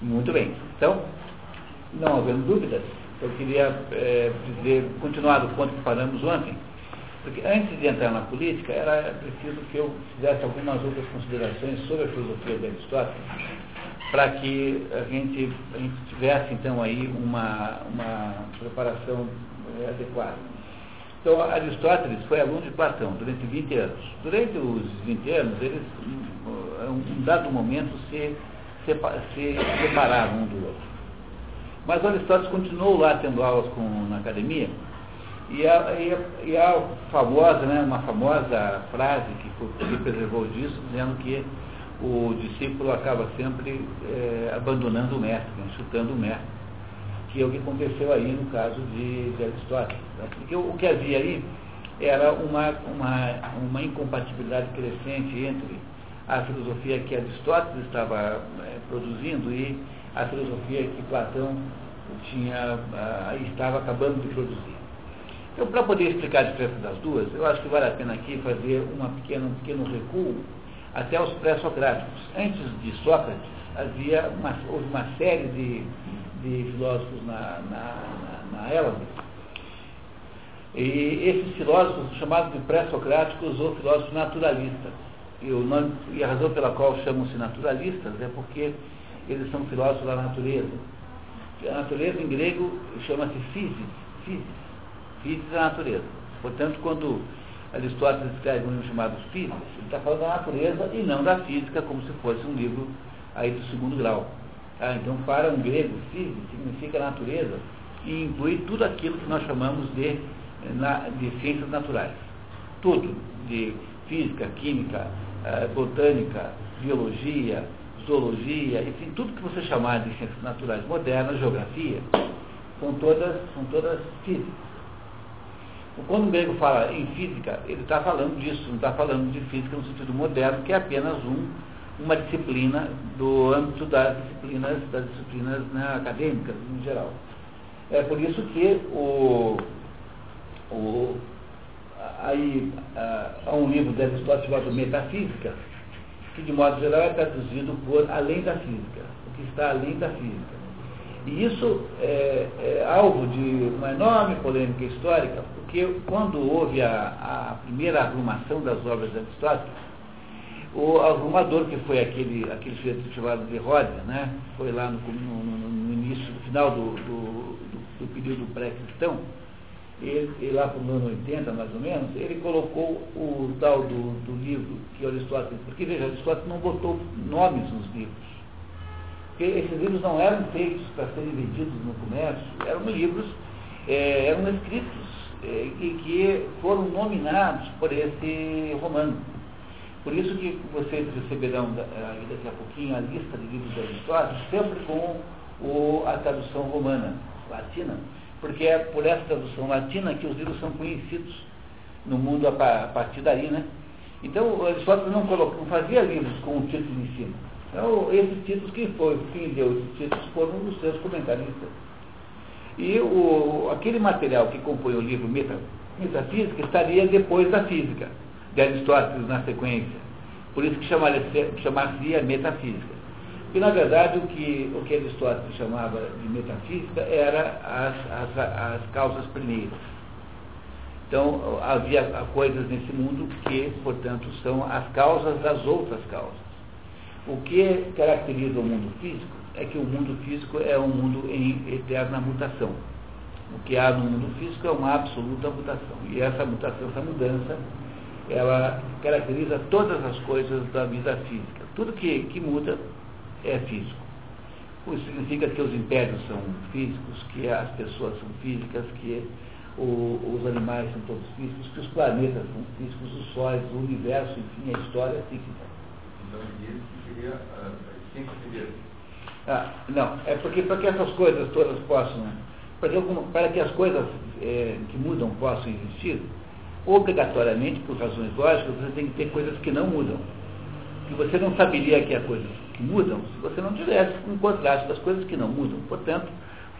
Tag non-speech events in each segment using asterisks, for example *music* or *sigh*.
Muito bem. Então, não havendo dúvidas, eu queria é, dizer, continuar do ponto que paramos ontem, porque antes de entrar na política, era preciso que eu fizesse algumas outras considerações sobre a filosofia de Aristóteles, para que a gente, a gente tivesse, então, aí uma, uma preparação é, adequada. Então, Aristóteles foi aluno de Platão durante 20 anos. Durante os 20 anos, eles, em um dado momento, se, se, se separaram um do outro. Mas Aristóteles continuou lá tendo aulas com, na academia, e a, e a, e a famosa, né, uma famosa frase que, que preservou disso, dizendo que o discípulo acaba sempre é, abandonando o mestre, né, chutando o mestre, que é o que aconteceu aí no caso de, de Aristóteles. Né? Porque o, o, que havia aí era uma, uma, uma incompatibilidade crescente entre a filosofia que Aristóteles estava é, produzindo e a filosofia que Platão tinha, ah, estava acabando de produzir. Então, para poder explicar a diferença das duas, eu acho que vale a pena aqui fazer uma pequena, um pequeno recuo até os pré-socráticos. Antes de Sócrates, havia uma, houve uma série de, de filósofos na, na, na, na Hélade. E esses filósofos chamados de pré-socráticos ou filósofos naturalistas. E, o nome, e a razão pela qual chamam-se naturalistas é porque eles são filósofos da natureza. A natureza em grego chama-se physis, physis, physis é a natureza. Portanto, quando Aristóteles escreve um livro chamado Physis, ele está falando da natureza e não da física, como se fosse um livro aí do segundo grau. Ah, então, para um grego, physis significa natureza e inclui tudo aquilo que nós chamamos de, de ciências naturais. Tudo, de física, química, eh, botânica, biologia, zoologia, enfim, tudo que você chamar de ciências naturais modernas, geografia, são todas, são todas físicas. Quando o grego fala em física, ele está falando disso, não está falando de física no sentido moderno, que é apenas um, uma disciplina do âmbito das disciplinas, das disciplinas né, acadêmicas em geral. É por isso que o, o, aí, há um livro de Aristóteles chamado Metafísica, que de modo geral é traduzido por além da física, o que está além da física. E isso é, é alvo de uma enorme polêmica histórica, porque quando houve a, a primeira arrumação das obras de Aristóteles, o arrumador, que foi aquele, aquele sujeito chamado de Rhodes, né, foi lá no, no, no início, no final do, do, do período pré-cristão, ele, ele lá para o ano 80, mais ou menos, ele colocou o tal do, do livro que Aristóteles, porque veja, Aristóteles não botou nomes nos livros. Porque esses livros não eram feitos para serem vendidos no comércio, eram livros, é, eram escritos é, e que foram nominados por esse romano. Por isso que vocês receberão daqui a pouquinho a lista de livros de Aristóteles, sempre com o, a tradução romana, latina porque é por essa tradução latina que os livros são conhecidos no mundo a partir daí, né? Então, Aristóteles não, colocou, não fazia livros com o título em cima. Então, esses títulos, quem foi, quem deu esses títulos foram os seus comentaristas. E o, aquele material que compõe o livro Metafísica estaria depois da física, de Aristóteles na sequência. Por isso que chamaria metafísica. E, na verdade, o que, o que Aristóteles chamava de metafísica era as, as, as causas primeiras. Então, havia coisas nesse mundo que, portanto, são as causas das outras causas. O que caracteriza o mundo físico é que o mundo físico é um mundo em eterna mutação. O que há no mundo físico é uma absoluta mutação. E essa mutação, essa mudança, ela caracteriza todas as coisas da vida física. Tudo que, que muda é físico. Isso significa que os impérios são físicos, que as pessoas são físicas, que o, os animais são todos físicos, que os planetas são físicos, os sóis, o universo, enfim, a história é física. Então, isso seria a ciência primeiro? Ah, não, é porque para que essas coisas todas possam, para que, para que as coisas é, que mudam possam existir, obrigatoriamente, por razões lógicas, você tem que ter coisas que não mudam. Que você não saberia que há coisas que mudam se você não tivesse um contraste das coisas que não mudam. Portanto,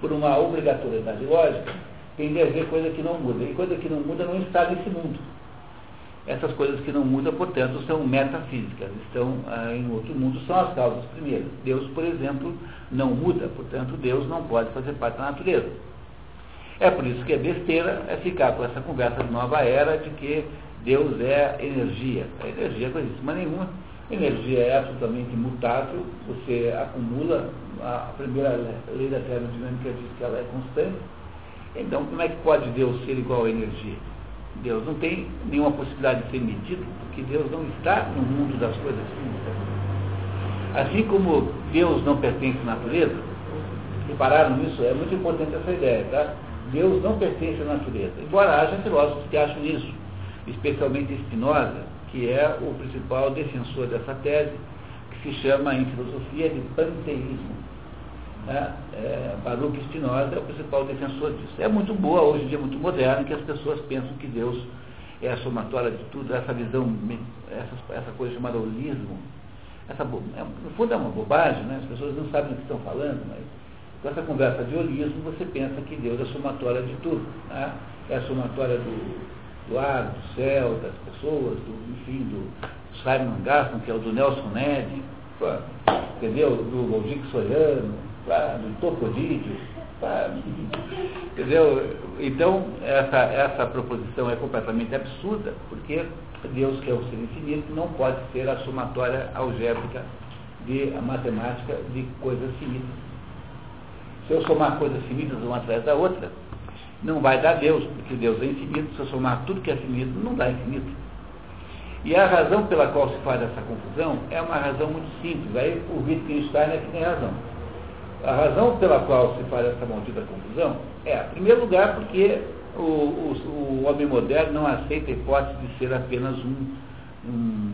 por uma obrigatoriedade lógica, tem de haver coisa que não muda. E coisa que não muda não está nesse mundo. Essas coisas que não mudam, portanto, são metafísicas, estão ah, em outro mundo, são as causas primeiras. Deus, por exemplo, não muda, portanto, Deus não pode fazer parte da natureza. É por isso que é besteira é ficar com essa conversa de nova era de que Deus é energia. A energia é coisíssima nenhuma. Energia é absolutamente mutável, você acumula, a primeira lei da termodinâmica diz que ela é constante. Então, como é que pode Deus ser igual à energia? Deus não tem nenhuma possibilidade de ser medido, porque Deus não está no mundo das coisas físicas. Assim como Deus não pertence à natureza, repararam nisso? É muito importante essa ideia, tá? Deus não pertence à natureza. Embora haja filósofos que acham isso, especialmente Spinoza, que é o principal defensor dessa tese, que se chama em filosofia de panteísmo. Né? É, Baruch Spinoza é o principal defensor disso. É muito boa, hoje em dia é muito moderno, que as pessoas pensam que Deus é a somatória de tudo, essa visão, essa, essa coisa chamada holismo. Essa, é, no fundo é uma bobagem, né? as pessoas não sabem o que estão falando, mas com essa conversa de holismo você pensa que Deus é a somatória de tudo. Né? É a somatória do, do ar, do céu, das pessoas, do, enfim, do Simon Gaston, que é o do Nelson Ned, entendeu? Do Waldir Soriano, do Topodídio, entendeu? Então, essa, essa proposição é completamente absurda, porque Deus, que é o ser infinito, não pode ser a somatória algébrica de a matemática de coisas finitas. Se eu somar coisas finitas uma atrás da outra, não vai dar Deus, porque Deus é infinito, se eu somar tudo que é finito, não dá infinito. E a razão pela qual se faz essa confusão é uma razão muito simples. Aí o Wittgenstein é que tem razão. A razão pela qual se faz essa maldita confusão é, em primeiro lugar, porque o, o, o homem moderno não aceita a hipótese de ser apenas um, um,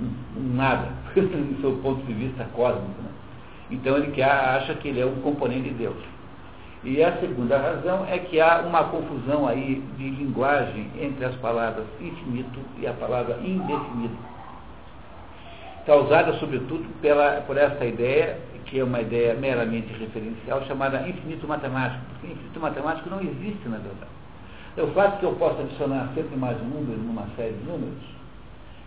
um, um nada, *laughs* do seu ponto de vista cósmico. Né? Então ele acha que ele é um componente de Deus. E a segunda razão é que há uma confusão aí de linguagem entre as palavras infinito e a palavra indefinido. Causada, sobretudo, pela, por essa ideia, que é uma ideia meramente referencial, chamada infinito matemático. Porque infinito matemático não existe, na verdade. É o fato que eu possa adicionar sempre mais números numa série de números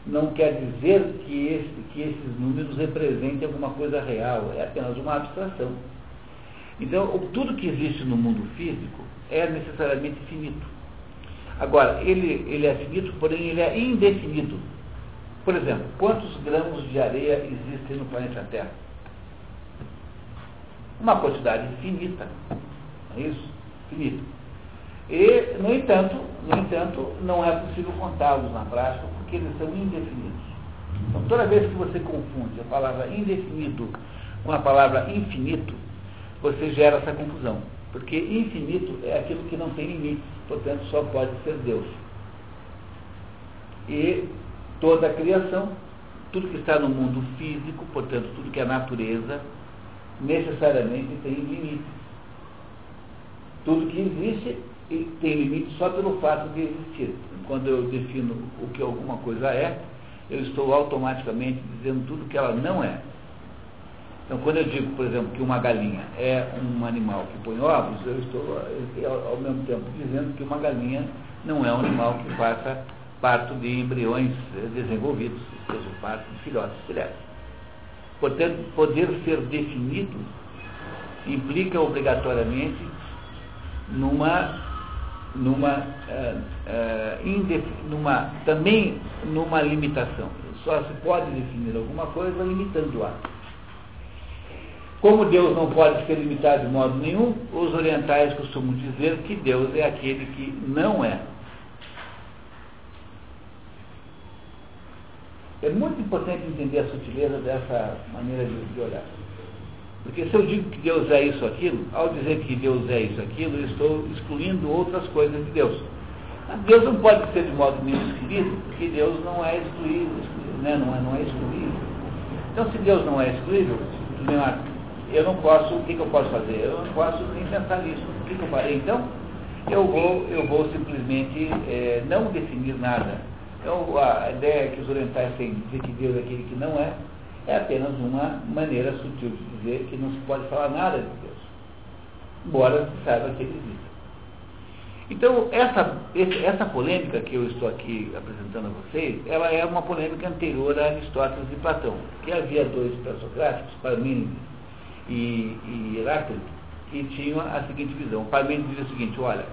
não quer dizer que, esse, que esses números representem alguma coisa real, é apenas uma abstração. Então, tudo que existe no mundo físico é necessariamente finito. Agora, ele, ele é finito, porém ele é indefinido. Por exemplo, quantos grãos de areia existem no planeta Terra? Uma quantidade finita. Não é isso? Finito. E, no entanto, no entanto, não é possível contá-los na prática porque eles são indefinidos. Então, toda vez que você confunde a palavra indefinido com a palavra infinito, você gera essa confusão. Porque infinito é aquilo que não tem limites, portanto só pode ser Deus. E toda a criação, tudo que está no mundo físico, portanto tudo que é natureza, necessariamente tem limites. Tudo que existe tem limite só pelo fato de existir. Quando eu defino o que alguma coisa é, eu estou automaticamente dizendo tudo que ela não é. Então, quando eu digo, por exemplo, que uma galinha é um animal que põe ovos, eu estou, ao mesmo tempo, dizendo que uma galinha não é um animal que faça parto de embriões desenvolvidos, ou seja, parto de filhotes diretos. Portanto, poder ser definido implica obrigatoriamente numa, numa, uh, indef, numa também numa limitação. Só se pode definir alguma coisa limitando-a. Como Deus não pode ser limitado de modo nenhum, os orientais costumam dizer que Deus é aquele que não é. É muito importante entender a sutileza dessa maneira de, olhar. Porque se eu digo que Deus é isso aquilo, ao dizer que Deus é isso aquilo, eu estou excluindo outras coisas de Deus. Deus não pode ser de modo nenhum excluído, porque Deus não é excluído, né? não, é, não é excluído. Então, se Deus não é excluível, eu não posso, o que, que eu posso fazer? Eu não posso nem pensar nisso. O que, que eu farei? Então, eu vou, eu vou simplesmente é, não definir nada. Então, a ideia que os orientais têm de dizer que Deus é aquele que não é, é apenas uma maneira sutil de dizer que não se pode falar nada de Deus, embora se saiba que ele existe. Então, essa, essa polêmica que eu estou aqui apresentando a vocês, ela é uma polêmica anterior a Aristóteles e Platão, que havia dois pré-socráticos, Parmênides e, e Heráclito, que tinham a seguinte visão. Parmênides dizia o seguinte, olha,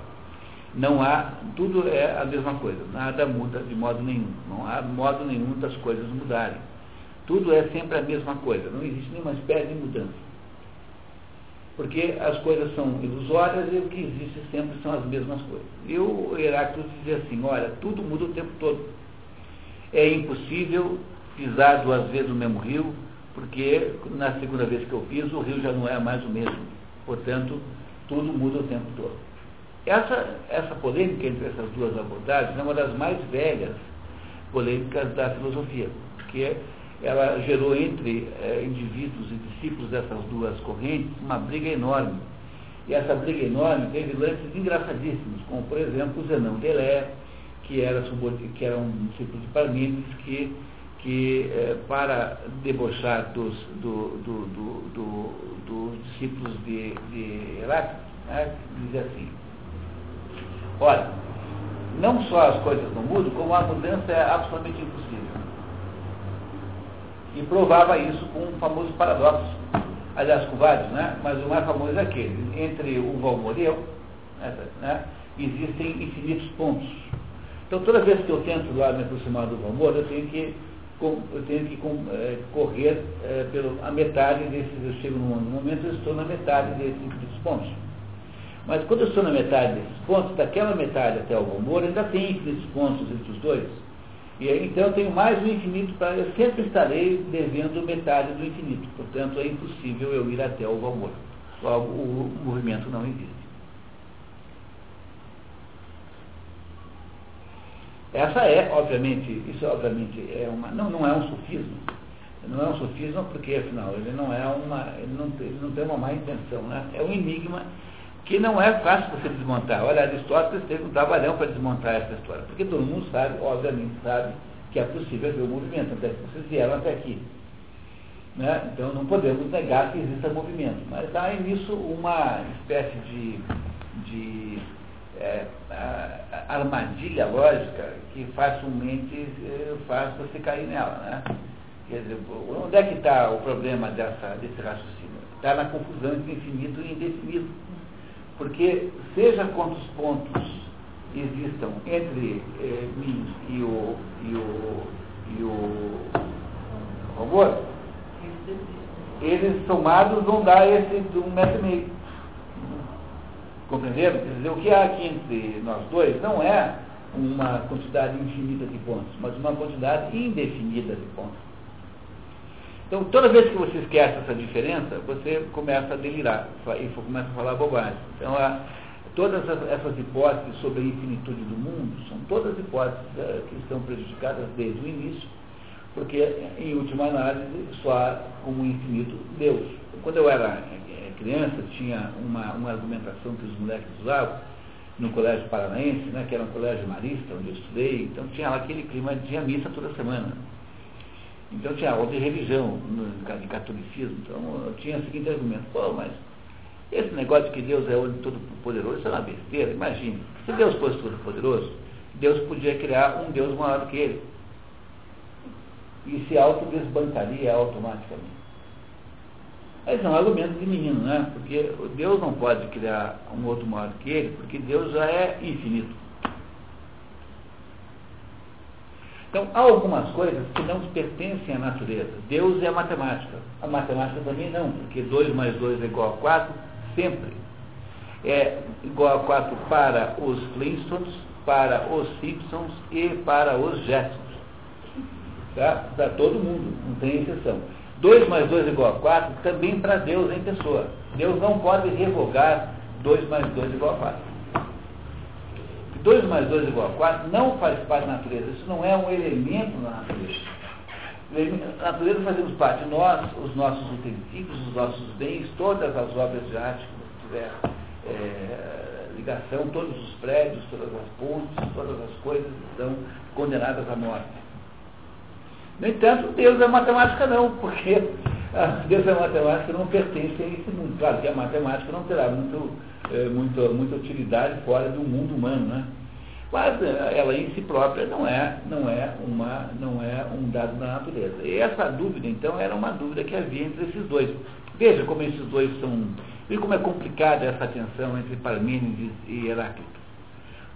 não há, tudo é a mesma coisa, nada muda de modo nenhum, não há modo nenhum das coisas mudarem. Tudo é sempre a mesma coisa, não existe nenhuma espécie de mudança porque as coisas são ilusórias e o que existe sempre são as mesmas coisas. E o Heráclito dizia assim, olha, tudo muda o tempo todo. É impossível pisar duas vezes no mesmo rio, porque na segunda vez que eu piso, o rio já não é mais o mesmo. Portanto, tudo muda o tempo todo. Essa, essa polêmica entre essas duas abordagens é uma das mais velhas polêmicas da filosofia, porque ela gerou entre é, indivíduos e discípulos dessas duas correntes uma briga enorme. E essa briga enorme teve lances engraçadíssimos, como por exemplo o Zenão Delé, que era, que era um discípulo de Parmênides, que, que é, para debochar dos, do, do, do, dos discípulos de, de Heráclito, né, dizia assim, olha, não só as coisas não mudam, como a mudança é absolutamente impossível e provava isso com um famoso paradoxo. Aliás, com vários, né? mas o mais famoso é aquele. Entre o Valmor e eu, né? existem infinitos pontos. Então, toda vez que eu tento lá me aproximar do Valmor, eu tenho que, eu tenho que é, correr é, pela metade desses. Eu chego num momento, eu estou na metade desses infinitos pontos. Mas quando eu estou na metade desses pontos, daquela metade até o Valmor, ainda tem infinitos pontos entre os dois. E aí, então eu tenho mais um infinito para. Eu sempre estarei devendo metade do infinito. Portanto, é impossível eu ir até o valor. Logo, o movimento não existe. Essa é, obviamente, isso obviamente é uma. Não, não é um sofismo. Não é um sofismo porque, afinal, ele não é uma. Ele não, ele não tem uma má intenção, né? É um enigma que não é fácil você desmontar. Olha, Aristóteles teve um trabalhão para desmontar essa história, porque todo mundo sabe, obviamente sabe, que é possível ver o movimento, até que vocês vieram até aqui. Né? Então não podemos negar que exista movimento, mas há nisso uma espécie de, de é, armadilha lógica que facilmente é, faz você cair nela. Né? Quer dizer, onde é que está o problema dessa, desse raciocínio? Está na confusão entre infinito e indefinido. Porque, seja quantos pontos existam entre eh, mim e o, e o, e o robô, eles somados vão dar esse de um metro e meio. Compreenderam? Quer dizer, o que há aqui entre nós dois não é uma quantidade infinita de pontos, mas uma quantidade indefinida de pontos. Então, toda vez que você esquece essa diferença, você começa a delirar e começa a falar bobagem. Então, todas essas hipóteses sobre a infinitude do mundo são todas hipóteses uh, que estão prejudicadas desde o início, porque, em última análise, só há como infinito Deus. Quando eu era eh, criança, tinha uma, uma argumentação que os moleques usavam no Colégio Paranaense, né, que era um colégio marista, onde eu estudei, então tinha lá aquele clima, tinha missa toda semana. Então tinha aula de religião, de catolicismo. Então tinha o seguinte argumento, pô, mas esse negócio de que Deus é todo poderoso, isso é uma besteira, imagine. Se Deus fosse todo poderoso, Deus podia criar um Deus maior do que ele. E se autodesbancaria automaticamente. Mas é um de menino, né? Porque Deus não pode criar um outro maior que ele, porque Deus já é infinito. Então, há algumas coisas que não pertencem à natureza. Deus é a matemática. A matemática também não, porque 2 mais 2 é igual a 4 sempre. É igual a 4 para os Flintstones, para os Simpsons e para os Jetsons. Tá? Para todo mundo, não tem exceção. 2 mais 2 é igual a 4 também para Deus em pessoa. Deus não pode revogar 2 mais 2 é igual a 4. 2 mais 2 é igual a 4 não faz parte da natureza. Isso não é um elemento da natureza. Na natureza fazemos parte nós, os nossos utensílios, os nossos bens, todas as obras de arte que tiver é, ligação, todos os prédios, todas as pontes, todas as coisas estão condenadas à morte. No entanto, Deus é matemática não, porque A ciência matemática não pertence a esse mundo. Claro que a matemática não terá muito, é, muito, muita utilidade fora do mundo humano, né? Mas eh, ela em si própria não é, não é, uma, não é um dado da natureza. E essa dúvida, então, era uma dúvida que havia entre esses dois. Veja como esses dois são. Veja como é complicada essa tensão entre Parmênides e Heráclito.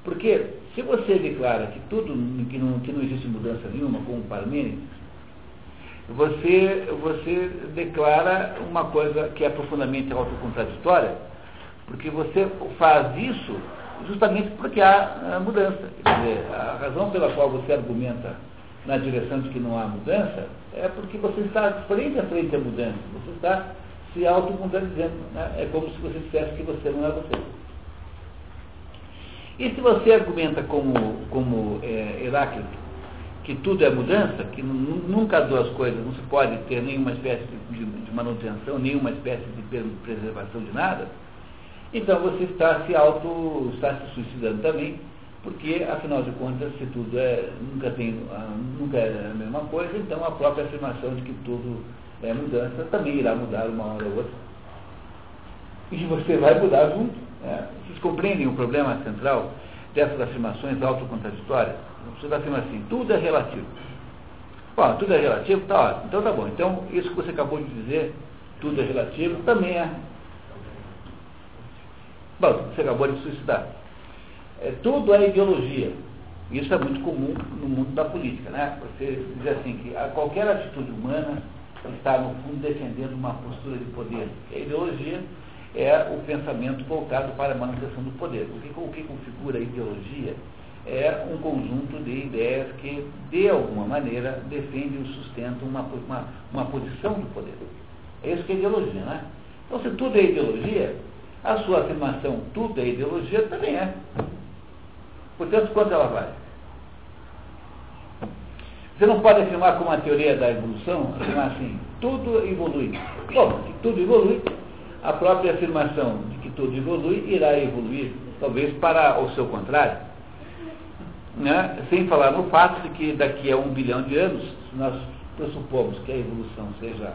Porque se você declara que tudo, que não, que não existe mudança nenhuma, como Parmênides, você, você declara uma coisa que é profundamente autocontraditória, porque você faz isso justamente porque há mudança. Quer dizer, a razão pela qual você argumenta na direção de que não há mudança é porque você está frente a frente à mudança. Você está se autocontradizendo. Né? É como se você dissesse que você não é você. E se você argumenta como, como é, Heráclito, que tudo é mudança, que nunca as duas coisas, não se pode ter nenhuma espécie de, de manutenção, nenhuma espécie de preservação de nada, então você está se auto, está se suicidando também, porque afinal de contas, se tudo é, nunca, tem, ah, nunca é a mesma coisa, então a própria afirmação de que tudo é mudança também irá mudar uma hora ou outra. E você vai mudar junto. Né? Vocês compreendem o problema central dessas afirmações autocontraditórias? Você afirma assim, tudo é relativo. Bom, tudo é relativo, tá ótimo. Então tá bom. Então, isso que você acabou de dizer, tudo é relativo, também é. Bom, você acabou de suicidar. É, tudo é ideologia. Isso é muito comum no mundo da política, né? Você diz assim que a qualquer atitude humana está, no fundo, defendendo uma postura de poder. A ideologia é o pensamento voltado para a manutenção do poder. O que, o que configura a ideologia é um conjunto de ideias que, de alguma maneira, defendem ou sustentam uma, uma, uma posição do poder. É isso que é ideologia, né? Então, se tudo é ideologia, a sua afirmação, tudo é ideologia, também é. Portanto, quanto ela vale? Você não pode afirmar como a teoria da evolução, afirmar assim, tudo evolui. Bom, se tudo evolui, a própria afirmação de que tudo evolui irá evoluir, talvez para o seu contrário. Né? Sem falar no fato de que daqui a um bilhão de anos, se nós pressupomos que a evolução seja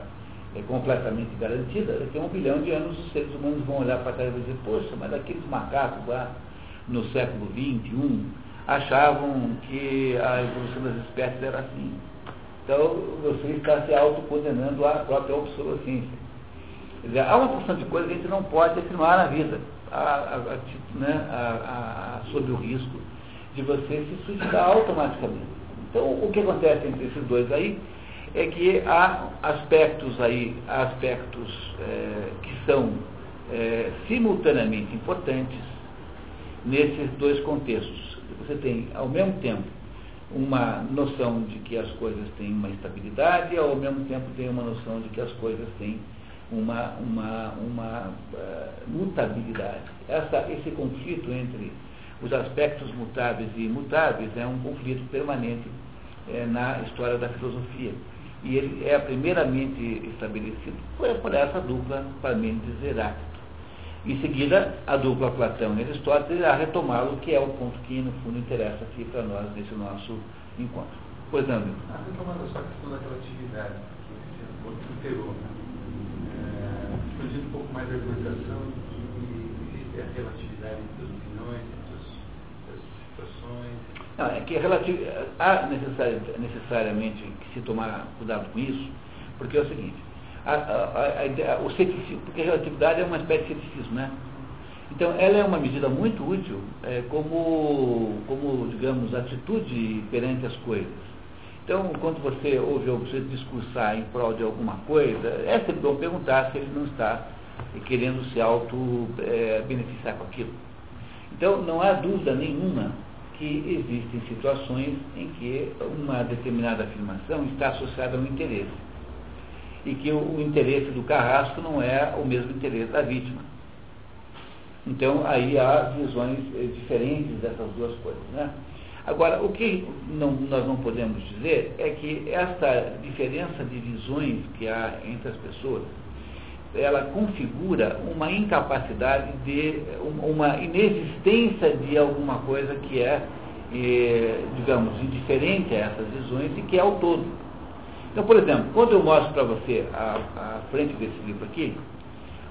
é, completamente garantida, daqui a um bilhão de anos os seres humanos vão olhar para trás e dizer, poxa, mas aqueles macacos lá no século XXI achavam que a evolução das espécies era assim. Então você está se autocondenando à própria obsolescência. Quer dizer, há uma porção de coisas que a gente não pode afirmar na vida, a, a, a, né, sob o risco de você se suicidar automaticamente. Então, o que acontece entre esses dois aí é que há aspectos aí, aspectos é, que são é, simultaneamente importantes nesses dois contextos. Você tem, ao mesmo tempo, uma noção de que as coisas têm uma estabilidade e, ao mesmo tempo, tem uma noção de que as coisas têm uma, uma, uma uh, mutabilidade. Essa, esse conflito entre os aspectos mutáveis e imutáveis é um conflito permanente é, na história da filosofia. E ele é primeiramente estabelecido por, por essa dupla Parmênides e Heráclito. Em seguida, a dupla Platão e Aristóteles irá retomá-lo, que é o ponto que, no fundo, interessa aqui para nós nesse nosso encontro. Pois não, Vitor? Ah, retomando só a questão da relatividade, que você integrou, né? Um pouco mais existe a relatividade entre as opiniões, entre as, situações. Não, é que relativo, há necessari, necessariamente que se tomar cuidado com isso, porque é o seguinte, a, a, a, o ceticismo, porque a relatividade é uma espécie de ceticismo, né? Então, ela é uma medida muito útil é, como, como, digamos, atitude perante as coisas. Então, quando você ouve sujeito discursar em prol de alguma coisa, é sempre bom perguntar se ele não está querendo se auto-beneficiar é, com aquilo. Então, não há dúvida nenhuma que existem situações em que uma determinada afirmação está associada a um interesse. E que o, o interesse do carrasco não é o mesmo interesse da vítima. Então, aí há visões eh, diferentes dessas duas coisas. Né? Agora, o que não, nós não podemos dizer é que esta diferença de visões que há entre as pessoas, ela configura uma incapacidade de, uma inexistência de alguma coisa que é, eh, digamos, indiferente a essas visões e que é o todo. Então, por exemplo, quando eu mostro para você a, a frente desse livro aqui,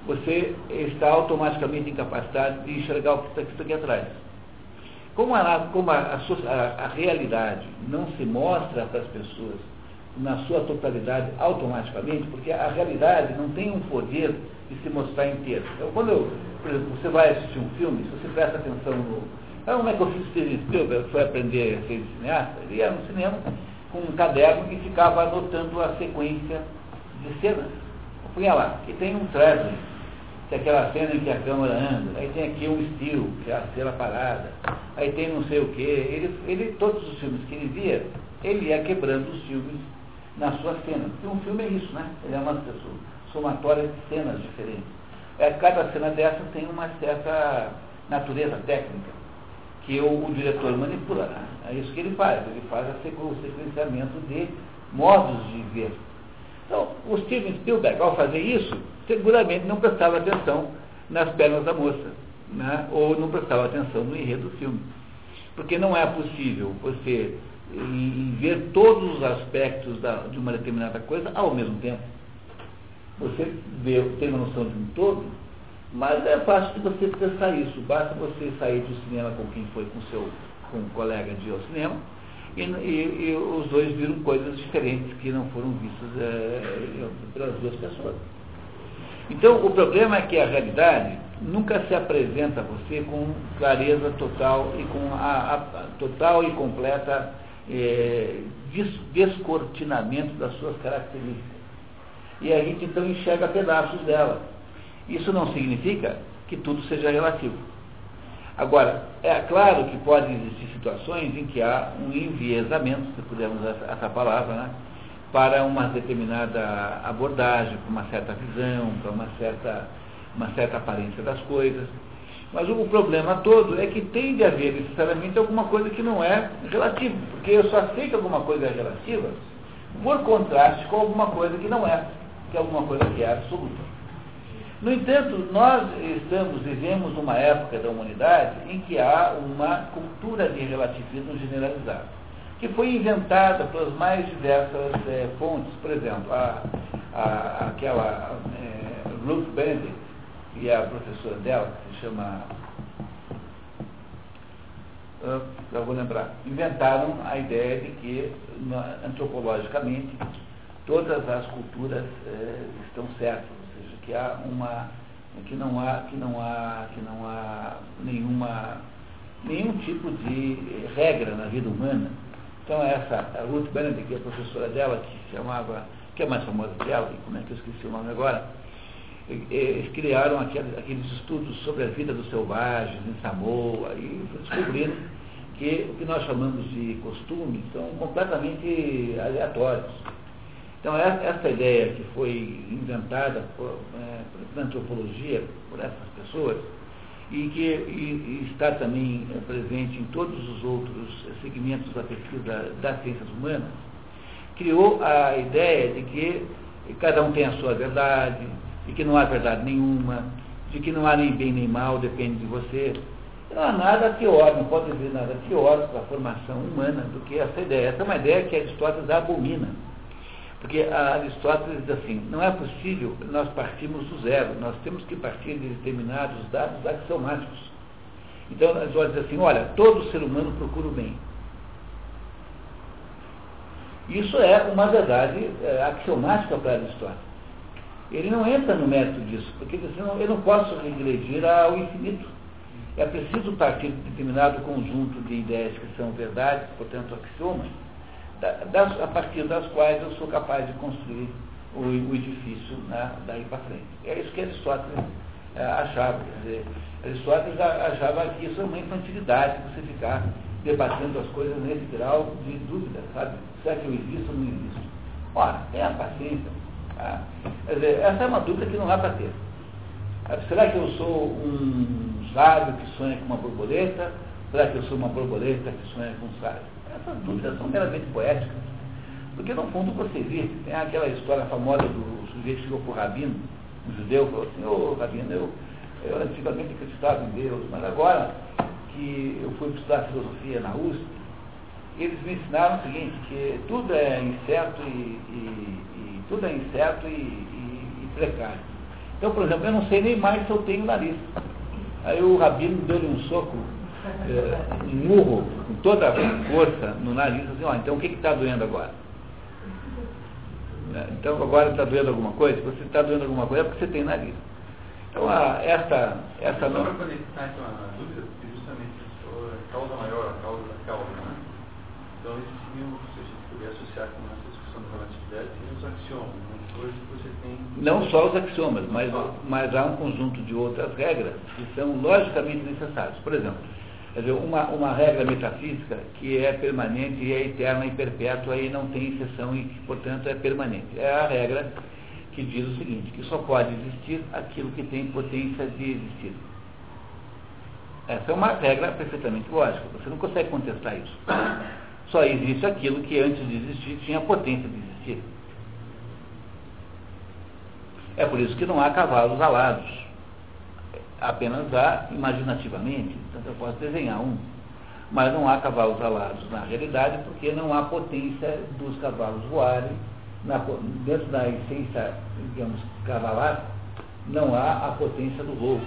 você está automaticamente incapacitado de enxergar o que está aqui atrás. Como, a, como a, a, a, realidade não se mostra para as pessoas na sua totalidade automaticamente, porque a realidade não tem um poder de se mostrar inteiro. Então, quando eu, por exemplo, você vai assistir um filme, se você presta atenção no. Ah, como é que eu fiz Steven Spielberg foi aprender a ser cineasta? Ele ia no cinema com um caderno e ficava anotando a sequência de cenas. Eu punha lá, que tem um traveling, é aquela cena em que a câmera anda, aí tem aqui um estilo, que é a cena parada, aí tem não sei o quê. Ele, ele, todos os filmes que ele via, ele ia quebrando os filmes na sua cena. Porque um filme é isso, né? Ele é uma somatória de cenas diferentes. É, cada cena dessa tem uma certa natureza técnica que o, o diretor manipula. Né? É isso que ele faz. Ele faz o sequenciamento de modos de ver. Então, o Steven Spielberg, ao fazer isso, seguramente não prestava atenção nas pernas da moça, né? ou não prestava atenção no enredo do filme. Porque não é possível você ver todos os aspectos da, de uma determinada coisa ao mesmo tempo. Você vê, tem uma noção de um todo, mas é fácil de você testar isso. Basta você sair do cinema com quem foi com seu com um colega de ir ao cinema e, e, e, os dois viram coisas diferentes que não foram vistas é, pelas duas pessoas. Então, o problema é que a realidade nunca se apresenta a você com clareza total e com a, a total e completa é, des, descortinamento das suas características. E a gente então enxerga pedaços dela. Isso não significa que tudo seja relativo. Agora, é claro que podem existir situações em que há um enviesamento, se pudermos usar essa palavra, né, para uma determinada abordagem, para uma certa visão, para uma certa, uma certa aparência das coisas. Mas o problema todo é que tem de haver necessariamente alguma coisa que não é relativa, porque eu só sei que alguma coisa é relativa por contraste com alguma coisa que não é, que é alguma coisa que é absoluta. No entanto, nós estamos, vivemos uma época da humanidade em que há uma cultura de relativismo generalizado, que foi inventada pelas mais diversas é, fontes. Por exemplo, a, a, aquela é, Ruth Benedict e a professora dela, que se chama. Eu vou lembrar, inventaram a ideia de que, antropologicamente, todas as culturas é, estão certas que há uma que não há que não há que não há nenhuma nenhum tipo de regra na vida humana. Então essa a Ruth Benedict, que é a professora dela, que chamava, que é mais famosa que ela, como é que eu esqueci o nome agora, eles criaram aqueles estudos sobre a vida dos selvagens em Samoa e descobriram que o que nós chamamos de costumes são completamente aleatórios. Então, essa ideia que foi inventada por, é, por antropologia, por essas pessoas, e que e, e está também é, presente em todos os outros segmentos da pesquisa das ciências humanas, criou a ideia de que cada um tem a sua verdade, e que não há verdade nenhuma, de que não há nem bem nem mal, depende de você. Não há nada teórico, não pode dizer nada teórico para a formação humana do que essa ideia. Essa é uma ideia que Aristóteles abomina. Porque Aristóteles diz assim, não é possível nós partirmos do zero, nós temos que partir de determinados dados axiomáticos. Então, Aristóteles diz assim, olha, todo ser humano procura o bem. Isso é uma verdade é, axiomática para Aristóteles. Ele não entra no mérito disso, porque ele diz assim, eu não posso regredir ao infinito. É preciso partir de determinado conjunto de ideias que são verdades, portanto axiomas, das, a partir das quais eu sou capaz de construir o, o edifício né, daí para frente. É isso que Aristóteles é, achava. Quer dizer, Aristóteles achava que isso é uma infantilidade, você ficar debatendo as coisas nesse grau de dúvida, sabe? Será que eu existo ou não existo? Ora, tenha paciência. Tá? Quer dizer, essa é uma dúvida que não há para ter. Será que eu sou um sábio que sonha com uma borboleta? Será que eu sou uma borboleta que sonha com um sábio? Essas dúvidas são meramente poéticas. Porque, no fundo, você vê, tem aquela história famosa do sujeito que chegou para o Rabino, um judeu, falou assim, ô oh, Rabino, eu, eu antigamente acreditava em Deus, mas agora que eu fui estudar filosofia na USP, eles me ensinaram o seguinte, que tudo é incerto e, e, e tudo é incerto e, e, precário. Então, por exemplo, eu não sei nem mais se eu tenho nariz. Aí o rabino deu-lhe um soco, é, um murro, com toda a força no nariz, assim, ó, então o que está doendo agora? É, então agora está doendo alguma coisa? Se você está doendo alguma coisa é porque você tem nariz. Então a, essa, essa não. Só para conectar então a dúvida, justamente a causa maior, a causa da causa, né? Então esse seria, se a gente puder associar com essa discussão da relatividade, seriam os axiomas, né? Coisas que você tem. Não só os axiomas, mas, mas há um conjunto de outras regras que são logicamente necessárias. Por exemplo, Quer dizer, uma, uma regra metafísica que é permanente e é eterna e perpétua e não tem exceção e, portanto, é permanente. É a regra que diz o seguinte, que só pode existir aquilo que tem potência de existir. Essa é uma regra perfeitamente lógica, você não consegue contestar isso. Só existe aquilo que antes de existir tinha potência de existir. É por isso que não há cavalos alados apenas há imaginativamente. Portanto, eu posso desenhar um. Mas não há cavalos alados na realidade, porque não há potência dos cavalos voarem. Na, dentro da essência, digamos, cavalar, não há a potência do voo.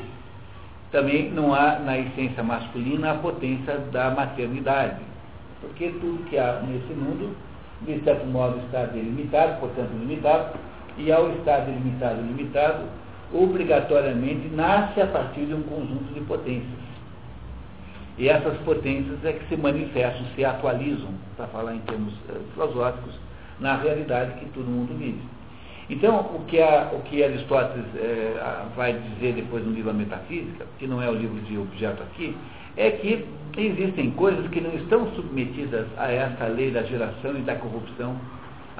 Também não há na essência masculina a potência da maternidade. Porque tudo que há nesse mundo, de certo modo, está delimitado, portanto limitado, e ao estar delimitado limitado, obrigatoriamente nasce a partir de um conjunto de potências. E essas potências é que se manifestam, se atualizam, para falar em termos uh, filosóficos, na realidade que todo mundo vive. Então, o que, a, o que Aristóteles é, vai dizer depois no livro Metafísica, que não é o livro de objeto aqui, é que existem coisas que não estão submetidas a essa lei da geração e da corrupção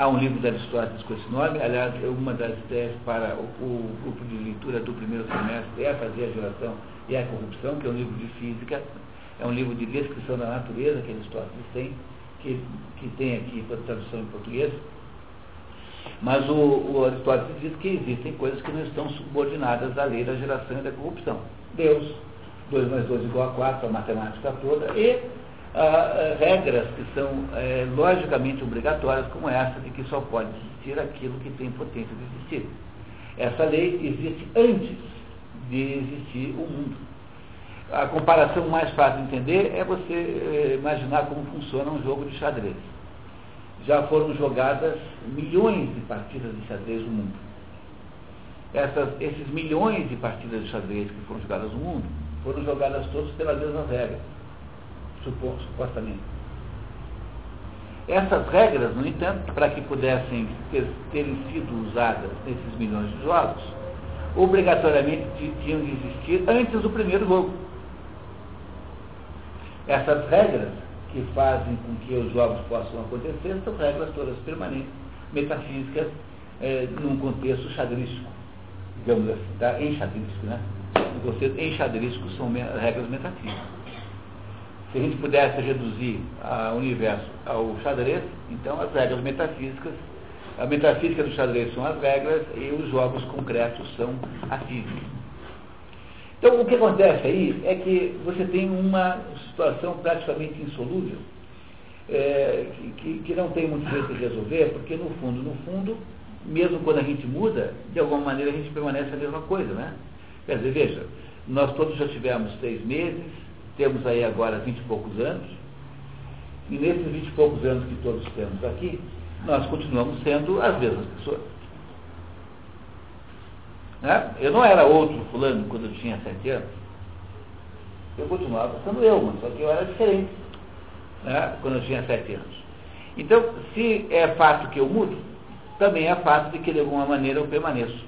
Há um livro de Aristóteles com esse nome, aliás, é uma das ideias para o, o, grupo de leitura do primeiro semestre é fazer a geração e a corrupção, que é um livro de física, é um livro de descrição da natureza que Aristóteles tem, que, que tem aqui tradução em português. Mas o, o Aristóteles diz que existem coisas que não estão subordinadas à lei da geração e da corrupção. Deus, 2 mais 2 igual a 4, a matemática toda, e ah, regras que são é, logicamente obrigatórias, como essa de que só pode existir aquilo que tem potência de existir. Essa lei existe antes de existir o mundo. A comparação mais fácil de entender é você é, imaginar como funciona um jogo de xadrez. Já foram jogadas milhões de partidas de xadrez no mundo. Essas, esses milhões de partidas de xadrez que foram jogadas no mundo foram jogadas todas pelas mesmas regras supostamente. Essas regras, no entanto, para que pudessem ter, terem sido usadas nesses milhões de jogos, obrigatoriamente tinham de existir antes do primeiro jogo. Essas regras que fazem com que os jogos possam acontecer são regras todas permanentes, metafísicas, é, num contexto xadrístico, digamos assim, tá? enxadrístico, né? No contexto enxadrístico são regras metafísicas se a gente pudesse reduzir o universo ao xadrez, então as regras metafísicas, a metafísica do xadrez são as regras e os jogos concretos são a física. Então o que acontece aí é que você tem uma situação praticamente insolúvel, é, que, que não tem muito jeito de resolver, porque no fundo, no fundo, mesmo quando a gente muda, de alguma maneira a gente permanece a mesma coisa, né? Quer dizer, veja, nós todos já tivemos três meses, temos aí agora vinte e poucos anos, e nesses vinte e poucos anos que todos temos aqui, nós continuamos sendo as mesmas pessoas. Né? Eu não era outro fulano quando eu tinha sete anos. Eu continuava sendo eu, mas só que eu era diferente né? quando eu tinha sete anos. Então, se é fato que eu mudo, também é fato de que de alguma maneira eu permaneço.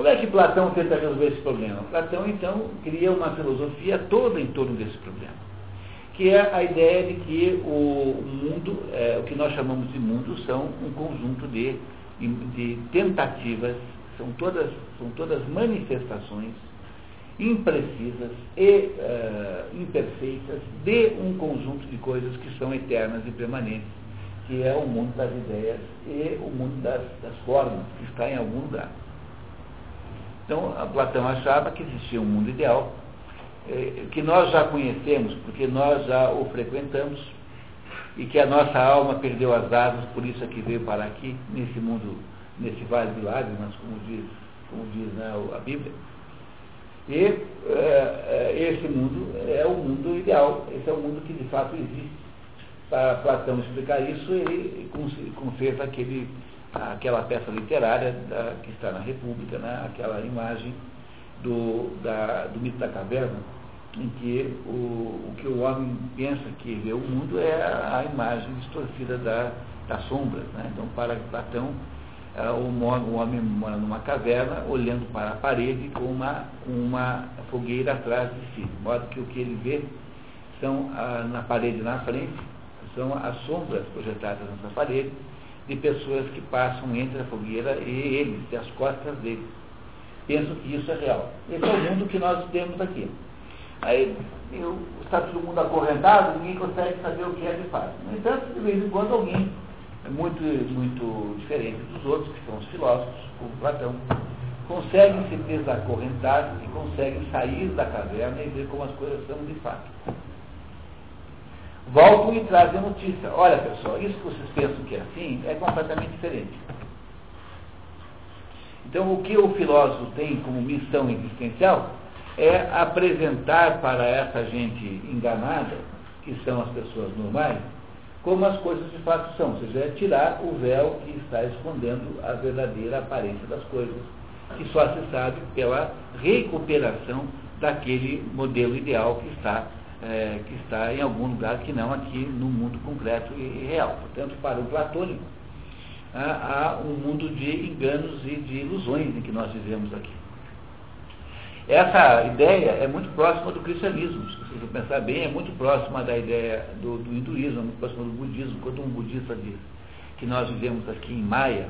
Como é que Platão tenta resolver esse problema? Platão, então, cria uma filosofia toda em torno desse problema, que é a ideia de que o mundo, é, o que nós chamamos de mundo, são um conjunto de, de tentativas, são todas, são todas manifestações imprecisas e uh, imperfeitas de um conjunto de coisas que são eternas e permanentes, que é o mundo das ideias e o mundo das, das formas, que está em algum lugar. Então, Platão achava que existia um mundo ideal é, que nós já conhecemos, porque nós já o frequentamos, e que a nossa alma perdeu as asas, por isso é que veio para aqui, nesse mundo, nesse vale de lágrimas, como diz, como diz né, a Bíblia. E é, é, esse mundo é o mundo ideal, esse é o mundo que de fato existe. Para Platão explicar isso, ele conserta aquele, aquela peça literária da, que está na República, né, aquela imagem do, da, do mito da caverna, em que o, o que o homem pensa que vê o mundo é a, imagem distorcida da, das sombras. Né? Então, para Platão, é, o, o, homem mora numa caverna, olhando para a parede com uma, uma fogueira atrás de si, de modo que o que ele vê são a, na parede na frente, são as sombras projetadas nessa parede de pessoas que passam entre a fogueira e eles, e as costas deles. Penso que isso é real. Esse é o mundo que nós temos aqui. Aí eu, está todo mundo acorrentado, ninguém consegue saber o que é de fato. No entanto, de vez em quando alguém é muito, muito diferente dos outros, que são os filósofos, como Platão, conseguem se desacorrentar e conseguem sair da caverna e ver como as coisas são de fato. Voltam e trazem a notícia. Olha, pessoal, isso que vocês pensam que é assim é completamente diferente. Então, o que o filósofo tem como missão existencial é apresentar para essa gente enganada, que são as pessoas normais, como as coisas de fato são, ou seja, é tirar o véu que está escondendo a verdadeira aparência das coisas, que só se sabe pela recuperação daquele modelo ideal que está, é, que está em algum lugar que não aqui no mundo concreto e real. Portanto, para o platônico, há, há um mundo de enganos e de ilusões em que nós vivemos aqui. Essa ideia é muito próxima do cristianismo, se você pensar bem, é muito próxima da ideia do, do hinduísmo, é muito próxima do budismo. Quando um budista diz que nós vivemos aqui em Maya,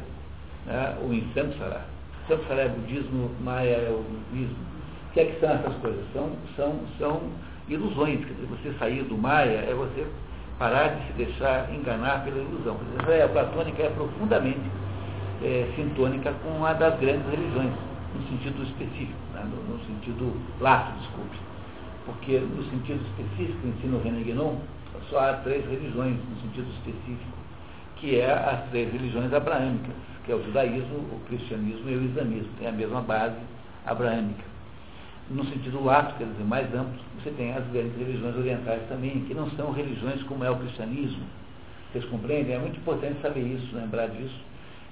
né, ou em Samsara, Samsara é budismo, Maya é o hinduísmo. O que é que são essas coisas? São, são, são ilusões. Quer dizer, você sair do Maya é você parar de se deixar enganar pela ilusão. A ideia platônica é profundamente é, sintônica com uma das grandes religiões no sentido específico, né? no, no, sentido lato, desculpe. Porque no sentido específico, ensino René Guénon, só há três religiões no sentido específico, que é as três religiões abraâmicas, que é o judaísmo, o cristianismo e o islamismo. Tem a mesma base abraâmica. No sentido lato, quer dizer, mais amplo, você tem as grandes religiões orientais também, que não são religiões como é o cristianismo. Vocês compreendem? É muito importante saber isso, lembrar disso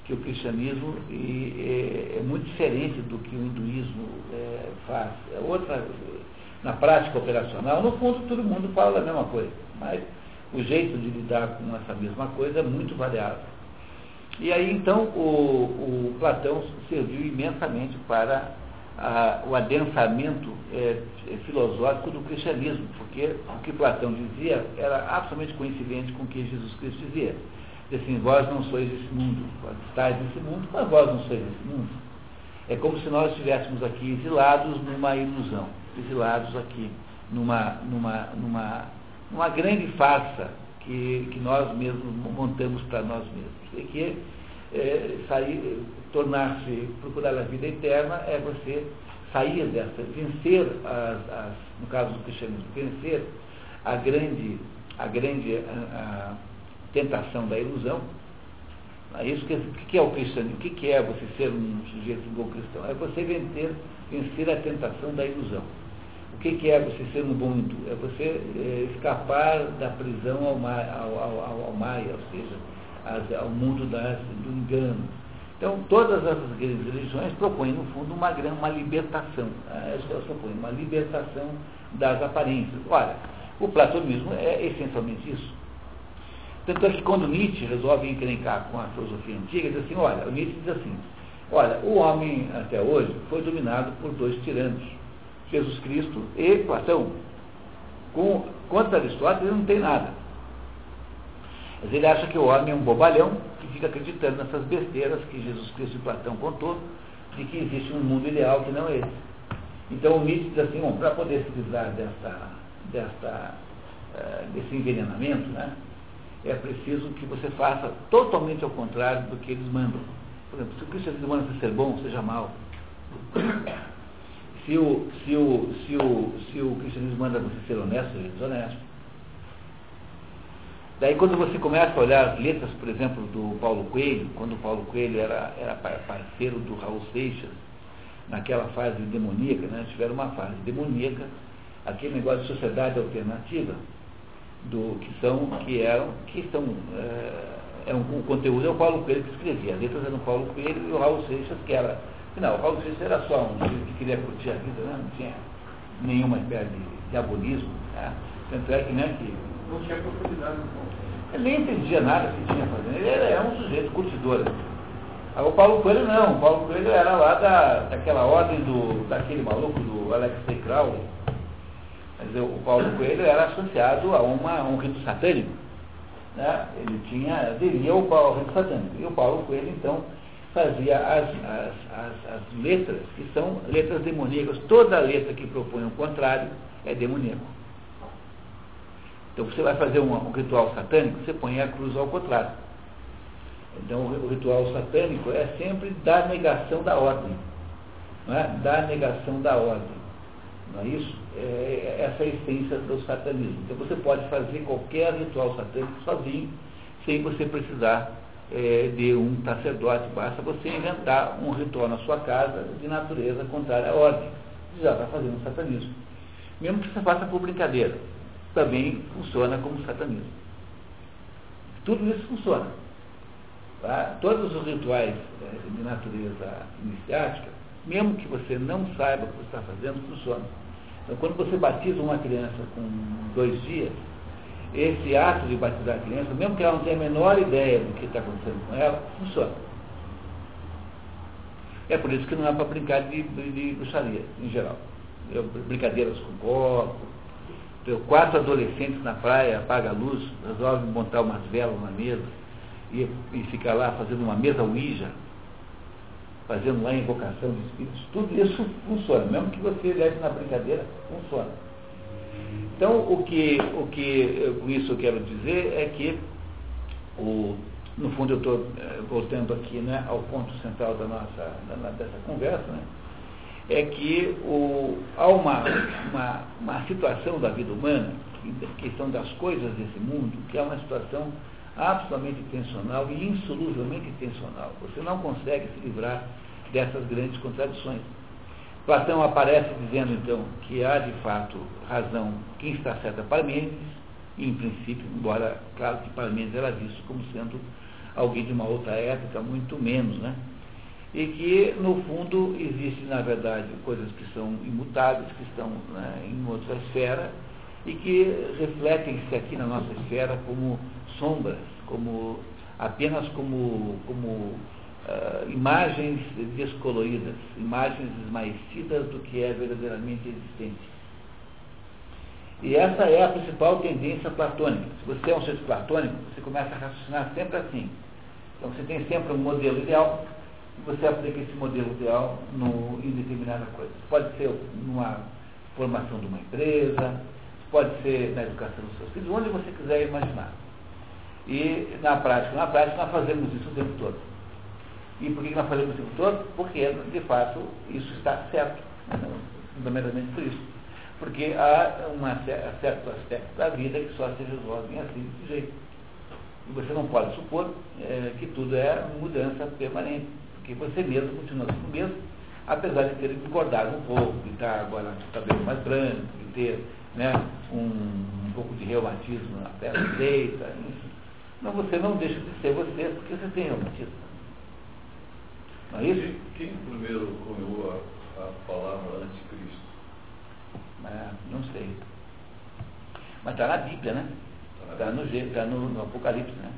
que o cristianismo é, é, muito diferente do que o hinduísmo é, faz. É outra, na prática operacional, no fundo todo mundo fala da mesma coisa, mas o jeito de lidar com essa mesma coisa é muito variável. E aí então o, o Platão serviu imensamente para a, o adensamento é, filosófico do cristianismo, porque o que Platão dizia era absolutamente coincidente com o que Jesus Cristo dizia Diz assim, vós não sois desse mundo, vós estáis nesse mundo, mas vós não sois desse mundo. É como se nós estivéssemos aqui exilados numa ilusão, exilados aqui numa, numa, numa, numa grande farsa que, que nós mesmos montamos para nós mesmos. E que é, sair, tornar-se, procurar a vida eterna é você sair dessa, vencer, as, as, no caso do cristianismo, vencer a grande, a grande a, a, tentação da ilusão. É isso que, que é o cristianismo? O que é você ser um sujeito bom cristão? É você vencer, vencer a tentação da ilusão. O que é você ser um bom hindu? É você é, escapar da prisão ao, ao, ao, ao Maia, ou seja, as, ao mundo das, do engano. Então, todas as grandes religiões propõem, no fundo, uma, uma libertação. Elas propõem uma libertação das aparências. Olha, o platonismo é essencialmente isso. Tanto é que quando Nietzsche resolve encrencar com a filosofia antiga, diz assim, olha, o Nietzsche diz assim, olha, o homem até hoje foi dominado por dois tiranos, Jesus Cristo e Platão. Com, contra Aristóteles não tem nada. Mas ele acha que o homem é um bobalhão que fica acreditando nessas besteiras que Jesus Cristo e Platão contou, de que existe um mundo ideal que não é esse. Então o Nietzsche diz assim, para poder se livrar uh, desse envenenamento, né, é preciso que você faça totalmente ao contrário do que eles mandam. Por exemplo, se o cristianismo manda ser bom, seja mal. Se o, se o, se o, se o cristianismo manda você ser honesto, é desonesto. Daí quando você começa a olhar as letras, por exemplo, do Paulo Coelho, quando o Paulo Coelho era, era parceiro do Raul Seixas, naquela fase demoníaca, né? tiveram uma fase demoníaca, aquele negócio de sociedade alternativa, do que são, que eram, que são, é, é um, o conteúdo é o Paulo Coelho que escrevia, as letras eram o Paulo Coelho e o Raul Seixas, que era, não, o Raul Seixas era só um que queria curtir a vida, né? não tinha nenhuma espécie de diabolismo, né? Tanto é que, né, que não tinha profundidade no ponto. Ele nem entendia nada que tinha fazendo, ele era um sujeito curtidor. o Paulo Coelho não, o Paulo Coelho era lá da, daquela ordem do, daquele maluco do Alexei Crowley, mas o Paulo Coelho era associado a, uma, a um rito satânico. Né? Ele tinha, aderia ao, ao rito satânico. E o Paulo Coelho, então, fazia as, as, as, as, letras, que são letras demoníacas. Toda letra que propõe o contrário é demoníaco. Então você vai fazer um, um, ritual satânico, você põe a cruz ao contrário. Então o ritual satânico é sempre da negação da ordem. Não é? Da negação da ordem. Não é isso? É, é, essa é a essência do satanismo. Então você pode fazer qualquer ritual satânico sozinho, sem você precisar é, de um sacerdote. Basta você inventar um ritual na sua casa de natureza contrária à ordem. Você já está fazendo satanismo. Mesmo que você faça por brincadeira, também funciona como satanismo. Tudo isso funciona. Tá? Todos os rituais é, de natureza iniciática mesmo que você não saiba o que está fazendo, funciona. Então, quando você batiza uma criança com dois dias, esse ato de batizar a criança, mesmo que ela não tenha a menor ideia do que está acontecendo com ela, funciona. É por isso que não é para brincar de, de, de bruxaria, em geral. Eu, brincadeiras com copo. Quatro adolescentes na praia, apaga a luz, resolvem montar umas velas na mesa e, e ficar lá fazendo uma mesa Ouija fazendo lá invocação de espíritos, tudo isso funciona, mesmo que você leve na brincadeira, funciona. Então, o que, o que com isso eu quero dizer é que, o, no fundo, eu estou eh, voltando aqui né, ao ponto central da nossa, da, dessa conversa, né, é que o, há uma, uma, uma situação da vida humana, que são das coisas desse mundo, que é uma situação absolutamente intencional e insoluvelmente intencional. Você não consegue se livrar dessas grandes contradições. Platão aparece dizendo, então, que há de fato razão quem está certo é Parmênides, e em princípio, embora, claro que Parmênides era visto como sendo alguém de uma outra época, muito menos, né? E que, no fundo, existem, na verdade, coisas que são imutáveis, que estão né, em outra esfera, e que refletem-se aqui na nossa esfera como sombras, como apenas como, como uh, imagens descoloridas, imagens esmaecidas do que é verdadeiramente existente. E essa é a principal tendência platônica. Se você é um ser platônico, você começa a raciocinar sempre assim. Então você tem sempre um modelo ideal você aplica esse modelo ideal no, em determinada coisa. Pode ser numa formação de uma empresa, pode ser na educação dos seus filhos, onde você quiser imaginar. E na prática, na prática nós fazemos isso o tempo todo. E por que nós fazemos isso o tempo todo? Porque, de fato, isso está certo. Né? Fundamentalmente por isso. Porque há um certo aspecto da vida que só se resolve assim, desse jeito. E você não pode supor é, que tudo é mudança permanente. Porque você mesmo continua sendo o mesmo, apesar de ter engordado um pouco, de estar agora com o cabelo mais branco, de ter né, um, um pouco de reumatismo na perna direita, enfim. Mas você não deixa de ser você porque você tem reumatismo. Não é isso? Quem primeiro comeu a, a palavra anticristo? Ah, não sei. Mas está na Bíblia, né? Está tá no, tá no Apocalipse, né?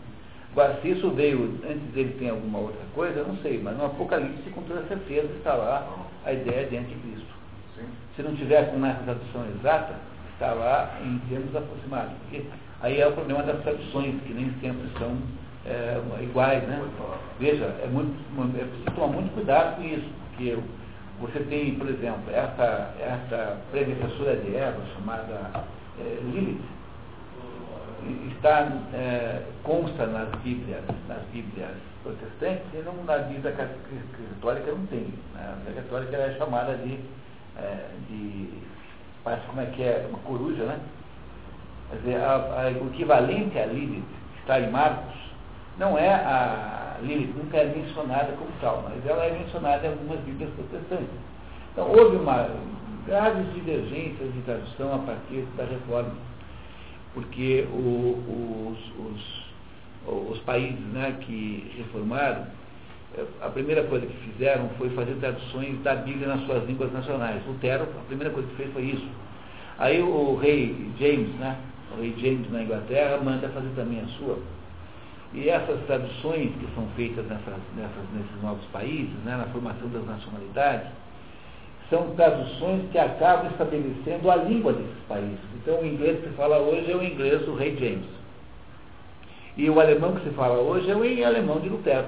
Agora, se isso veio antes dele tem alguma outra coisa, eu não sei, mas no Apocalipse, com toda certeza, está lá a ideia de anticristo. Sim. Se não tiver com essa tradução exata, está lá em termos aproximados. Porque aí é o problema das traduções, que nem sempre são é, iguais, né? Veja, é, muito, é preciso tomar muito cuidado com isso, porque você tem, por exemplo, essa, essa predecessora de Eva, chamada é, Lilith, está, é, consta nas Bíblias, nas Bíblias protestantes e não na Bíblia católica não tem. Né? A Bíblia católica é chamada de é, de. Parece como é que é, uma coruja, né? Quer dizer, a, a, o equivalente a Lilith, que está em Marcos, não é a Lilith, nunca é mencionada como tal, mas ela é mencionada em algumas Bíblias protestantes. Então houve uma graves divergências de tradução a partir da reforma, porque o, os, os, os países né, que reformaram a primeira coisa que fizeram foi fazer traduções da Bíblia nas suas línguas nacionais. Lutero, a primeira coisa que fez foi isso. Aí o rei James, né, o rei James na Inglaterra, manda fazer também a sua. E essas traduções que são feitas nessas, nessas, nesses novos países, né, na formação das nacionalidades, são traduções que acabam estabelecendo a língua desses países. Então o inglês que se fala hoje é o inglês do rei James. E o alemão que se fala hoje é o alemão de Lutero.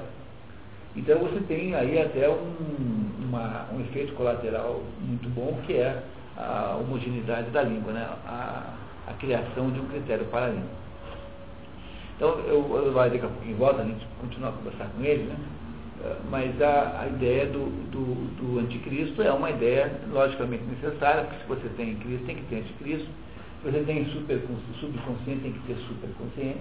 Então você tem aí até um, uma, um efeito colateral muito bom, que é a homogeneidade da língua, né? a, a criação de um critério para a língua. Então, eu, eu daqui a em volta, a gente continuar a conversar com ele, né? Mas a, a ideia do, do, do, anticristo é uma ideia logicamente necessária, porque se você tem Cristo, tem que ter anticristo, se você tem super, subconsciente, tem que ter superconsciente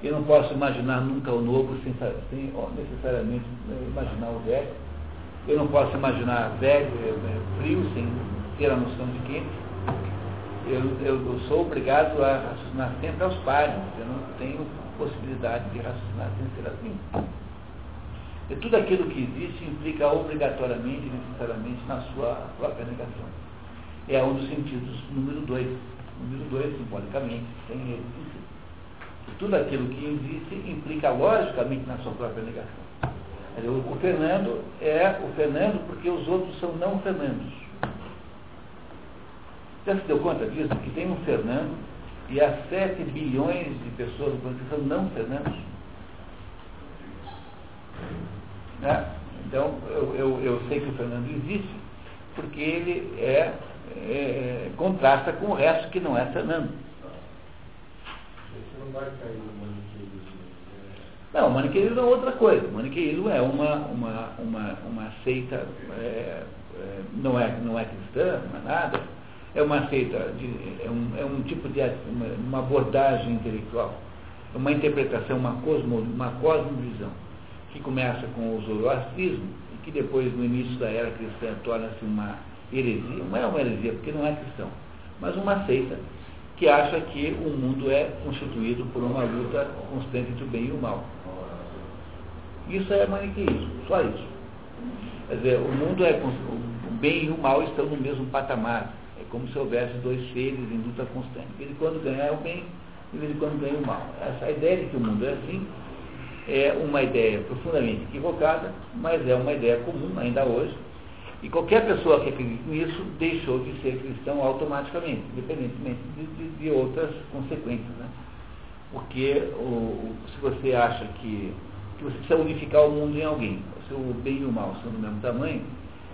eu não posso imaginar nunca o novo sem, sem necessariamente né, imaginar o velho. Eu não posso imaginar velho, é, frio, sem ter a noção de quente. Eu, eu, eu, sou obrigado a raciocinar sempre aos pares. Eu não tenho possibilidade de raciocinar sem ser assim. E tudo aquilo que existe implica obrigatoriamente, necessariamente, na sua própria negação. É um dos sentidos número dois. Número dois, simbolicamente, sem ele tudo aquilo que existe implica logicamente na sua própria negação. O Fernando é o Fernando porque os outros são não Fernandos. Já se deu conta disso? Que tem um Fernando e há 7 bilhões de pessoas que são não Fernandos? Né? Então, eu, eu, eu, sei que o Fernando existe porque ele é, é, é contrasta com o resto que não é Fernando não vai cair no maniqueísmo. Não, o maniqueísmo é outra coisa. O maniqueísmo é uma, uma, uma, uma seita, é, é, não, é, não é cristã, não é nada. É uma seita, de, é, um, é um tipo de uma, uma abordagem intelectual, é uma interpretação, uma, cosmo, uma cosmovisão, que começa com o zoroastrismo e que depois, no início da era cristã, torna-se uma heresia. Não é uma heresia, porque não é cristão, mas uma seita que acha que o mundo é constituído por uma luta constante entre o bem e o mal. Isso é maniqueísmo, só isso. Quer dizer, o mundo é. O bem e o mal estão no mesmo patamar. É como se houvesse dois seres em luta constante. De vez em quando ganha o bem, de vez em quando ganha o mal. Essa ideia de que o mundo é assim é uma ideia profundamente equivocada, mas é uma ideia comum ainda hoje e qualquer pessoa que acredite nisso deixou de ser cristão automaticamente, independentemente de, de, de outras consequências. Né? Porque o, se você acha que, que você precisa unificar o mundo em alguém, o bem e o mal são do mesmo tamanho,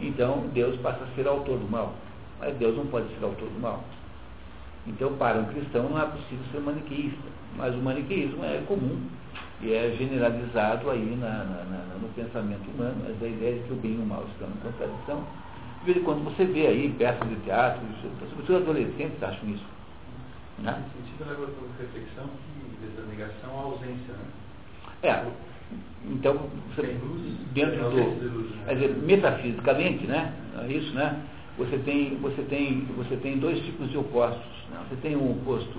então Deus passa a ser autor do mal. Mas Deus não pode ser autor do mal. Então, para um cristão não é possível ser maniqueísta. Mas o maniqueísmo é comum e é generalizado aí na, na, na, no pensamento humano, mas a ideia de que o bem e o mal estão em contradição. De vez em quando você vê aí peças de teatro, sobretudo adolescentes acham isso. Né? Nesse sentido, leva a reflexão que desde a negação a ausência, né? É. Então, você, luz, dentro do. Luz, né? Quer dizer, metafisicamente, né? É isso, né? Você tem, você, tem, você tem dois tipos de opostos. Né? Você tem um oposto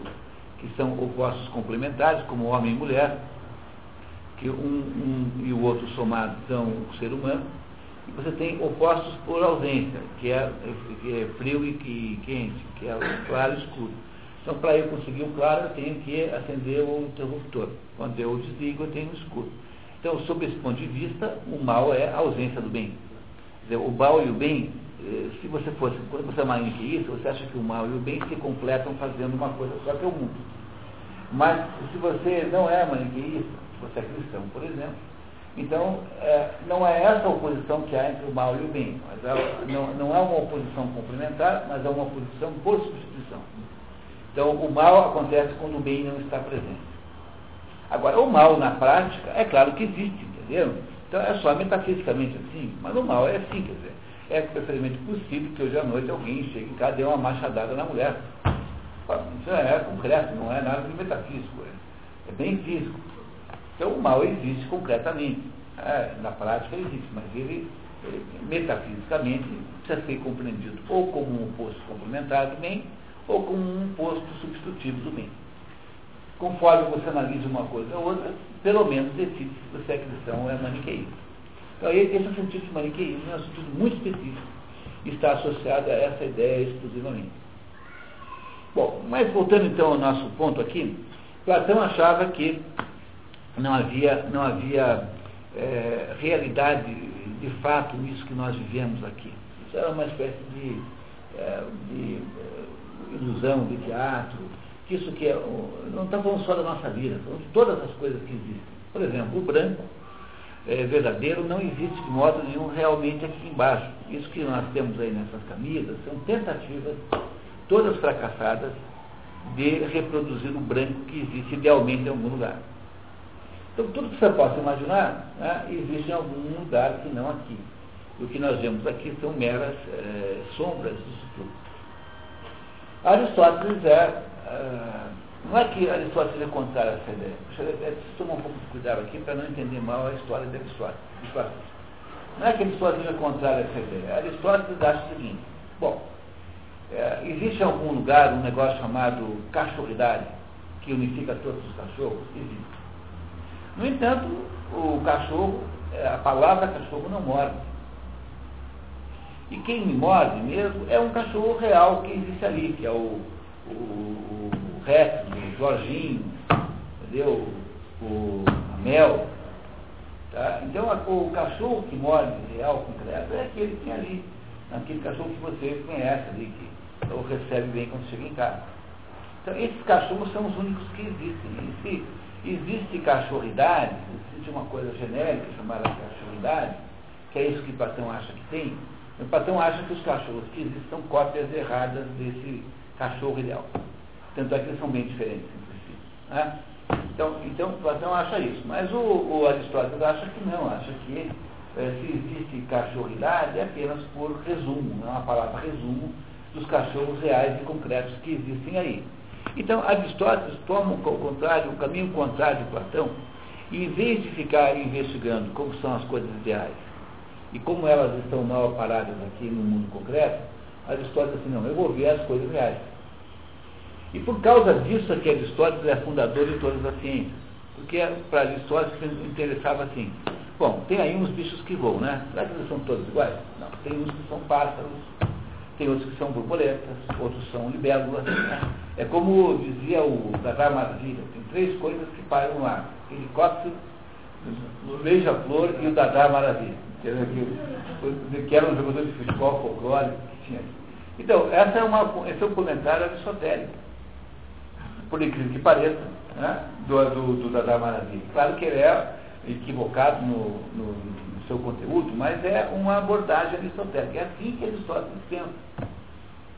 que são opostos complementares, como homem e mulher, que um, um e o outro somados são o ser humano, e você tem opostos por ausência, que é, que é frio e quente, que é claro e escuro. Então, para eu conseguir o claro, eu tenho que acender o interruptor. Quando eu desligo, eu tenho o escuro. Então, sob esse ponto de vista, o mal é a ausência do bem. Dizer, o mal e o bem, eh, se você fosse, quando você é maniqueísta, você acha que o mal e o bem se completam fazendo uma coisa só que é o mundo. Mas, se você não é maniqueísta, você é cristão, por exemplo. Então, é, não é essa oposição que há entre o mal e o bem, mas é, não, não é uma oposição complementar, mas é uma oposição por substituição. Então, o mal acontece quando o bem não está presente. Agora, o mal na prática, é claro que existe, entendeu? Então, é só metafisicamente assim, mas o mal é assim, quer dizer. é perfeitamente possível que hoje à noite alguém chegue em casa e dê uma machadada na mulher. Isso é concreto, não é nada de metafísico, é, é bem físico. Então o mal existe concretamente. É, na prática existe, mas ele, ele, metafisicamente precisa ser compreendido ou como um posto complementar do bem, ou como um posto substitutivo do bem. Conforme você analisa uma coisa ou outra, pelo menos decide se você é cristão ou é maniqueísta. Então, esse é o sentido de maniqueísmo, é um sentido muito específico, está associado a essa ideia exclusivamente. Bom, mas voltando então ao nosso ponto aqui, Platão achava que não havia, não havia é, realidade de fato nisso que nós vivemos aqui. Isso era uma espécie de, é, de é, ilusão, de teatro, que isso que é, não está falando só da nossa vida, falando de todas as coisas que existem. Por exemplo, o branco é, verdadeiro não existe de modo nenhum realmente aqui embaixo. Isso que nós temos aí nessas camisas são tentativas, todas fracassadas, de reproduzir o branco que existe idealmente em algum lugar. Então, tudo que você possa imaginar né, existe em algum lugar que não aqui. O que nós vemos aqui são meras é, sombras disso tudo. Aristóteles é. Uh, não é que Aristóteles é contrário a essa ideia. Preciso tomar um pouco de cuidado aqui para não entender mal a história de Aristóteles. Não é que Aristóteles é contrário a essa ideia. Aristóteles acha o seguinte: bom, é, existe em algum lugar um negócio chamado cachorridade, que unifica todos os cachorros? Existe. No entanto, o cachorro, é, a palavra cachorro não morde. E quem me morde mesmo é um cachorro real que existe ali, que é o, o, o Rex, o Jorginho, entendeu? O, Mel. Tá? Então, a, o cachorro que morde real, concreto, é aquele que tem ali. Aquele cachorro que você conhece ali, que ou recebe bem quando chega em casa. Então, esses cachorros são os únicos que existem. E se existe cachorridade, existe uma coisa genérica chamada cachorridade, que é isso que Platão acha que tem, o Platão acha que os cachorros que existem são cópias erradas desse cachorro ideal. Tanto é que eles são bem diferentes entre si. Né? Então, então, Platão acha isso. Mas o, o Aristóteles acha que não, acha que é, se existe cachorridade é apenas por resumo, é uma palavra resumo dos cachorros reais e concretos que existem aí. Então, Aristóteles toma o contrário, o caminho contrário de Platão, e em vez de ficar investigando como são as coisas ideais e como elas estão mal paradas aqui no mundo concreto, Aristóteles assim, não, eu vou ver as coisas reais. E por causa disso é que Aristóteles é fundador de todas as ciências. Porque para Aristóteles interessava assim, bom, tem aí uns bichos que voam, né? Será que eles são todos iguais? Não, tem uns que são pássaros, tem outros que são borboletas, outros são libélulas. Né? É como dizia o Dadar Maravilha, tem três coisas que param no. Helicóptero, o Beija-Flor e o Dadar Maravilha. Que era um jogador de futebol folclórico que tinha. Então, essa é uma, esse é um comentário aristotélico por incrível que pareça, né, do, do, do Dada Maravilha. Claro que ele é equivocado no, no, seu conteúdo, mas é uma abordagem aristotélica. É assim que Aristóteles pensa.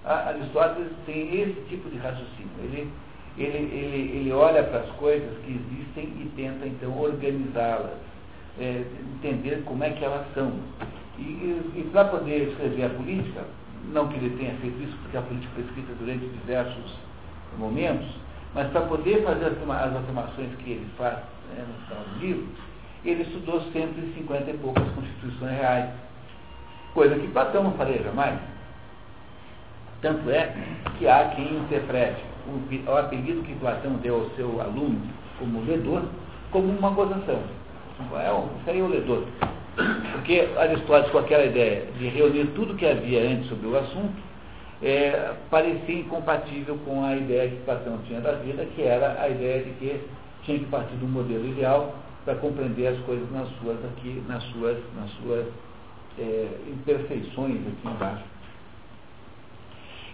A Aristóteles tem esse tipo de raciocínio. Ele, ele, ele, ele olha para as coisas que existem e tenta, então, organizá-las, é, entender como é que elas são. E, e, para poder escrever a política, não que ele tenha feito isso, porque a política foi escrita durante diversos momentos, mas para poder fazer as afirmações que ele faz né, no final do livro, ele estudou 150 e poucas constituições reais. Coisa que Platão não faria jamais. Tanto é que há quem interprete o, o apelido que Platão deu ao seu aluno como ledor, como uma gozação. É, aí é o ledor. Porque Aristóteles, com aquela ideia de reunir tudo que havia antes sobre o assunto, é, parecia incompatível com a ideia que Platão tinha da vida, que era a ideia de que tinha que partir de um modelo ideal para compreender as coisas nas suas aqui, nas suas, nas suas é, imperfeições aqui embaixo.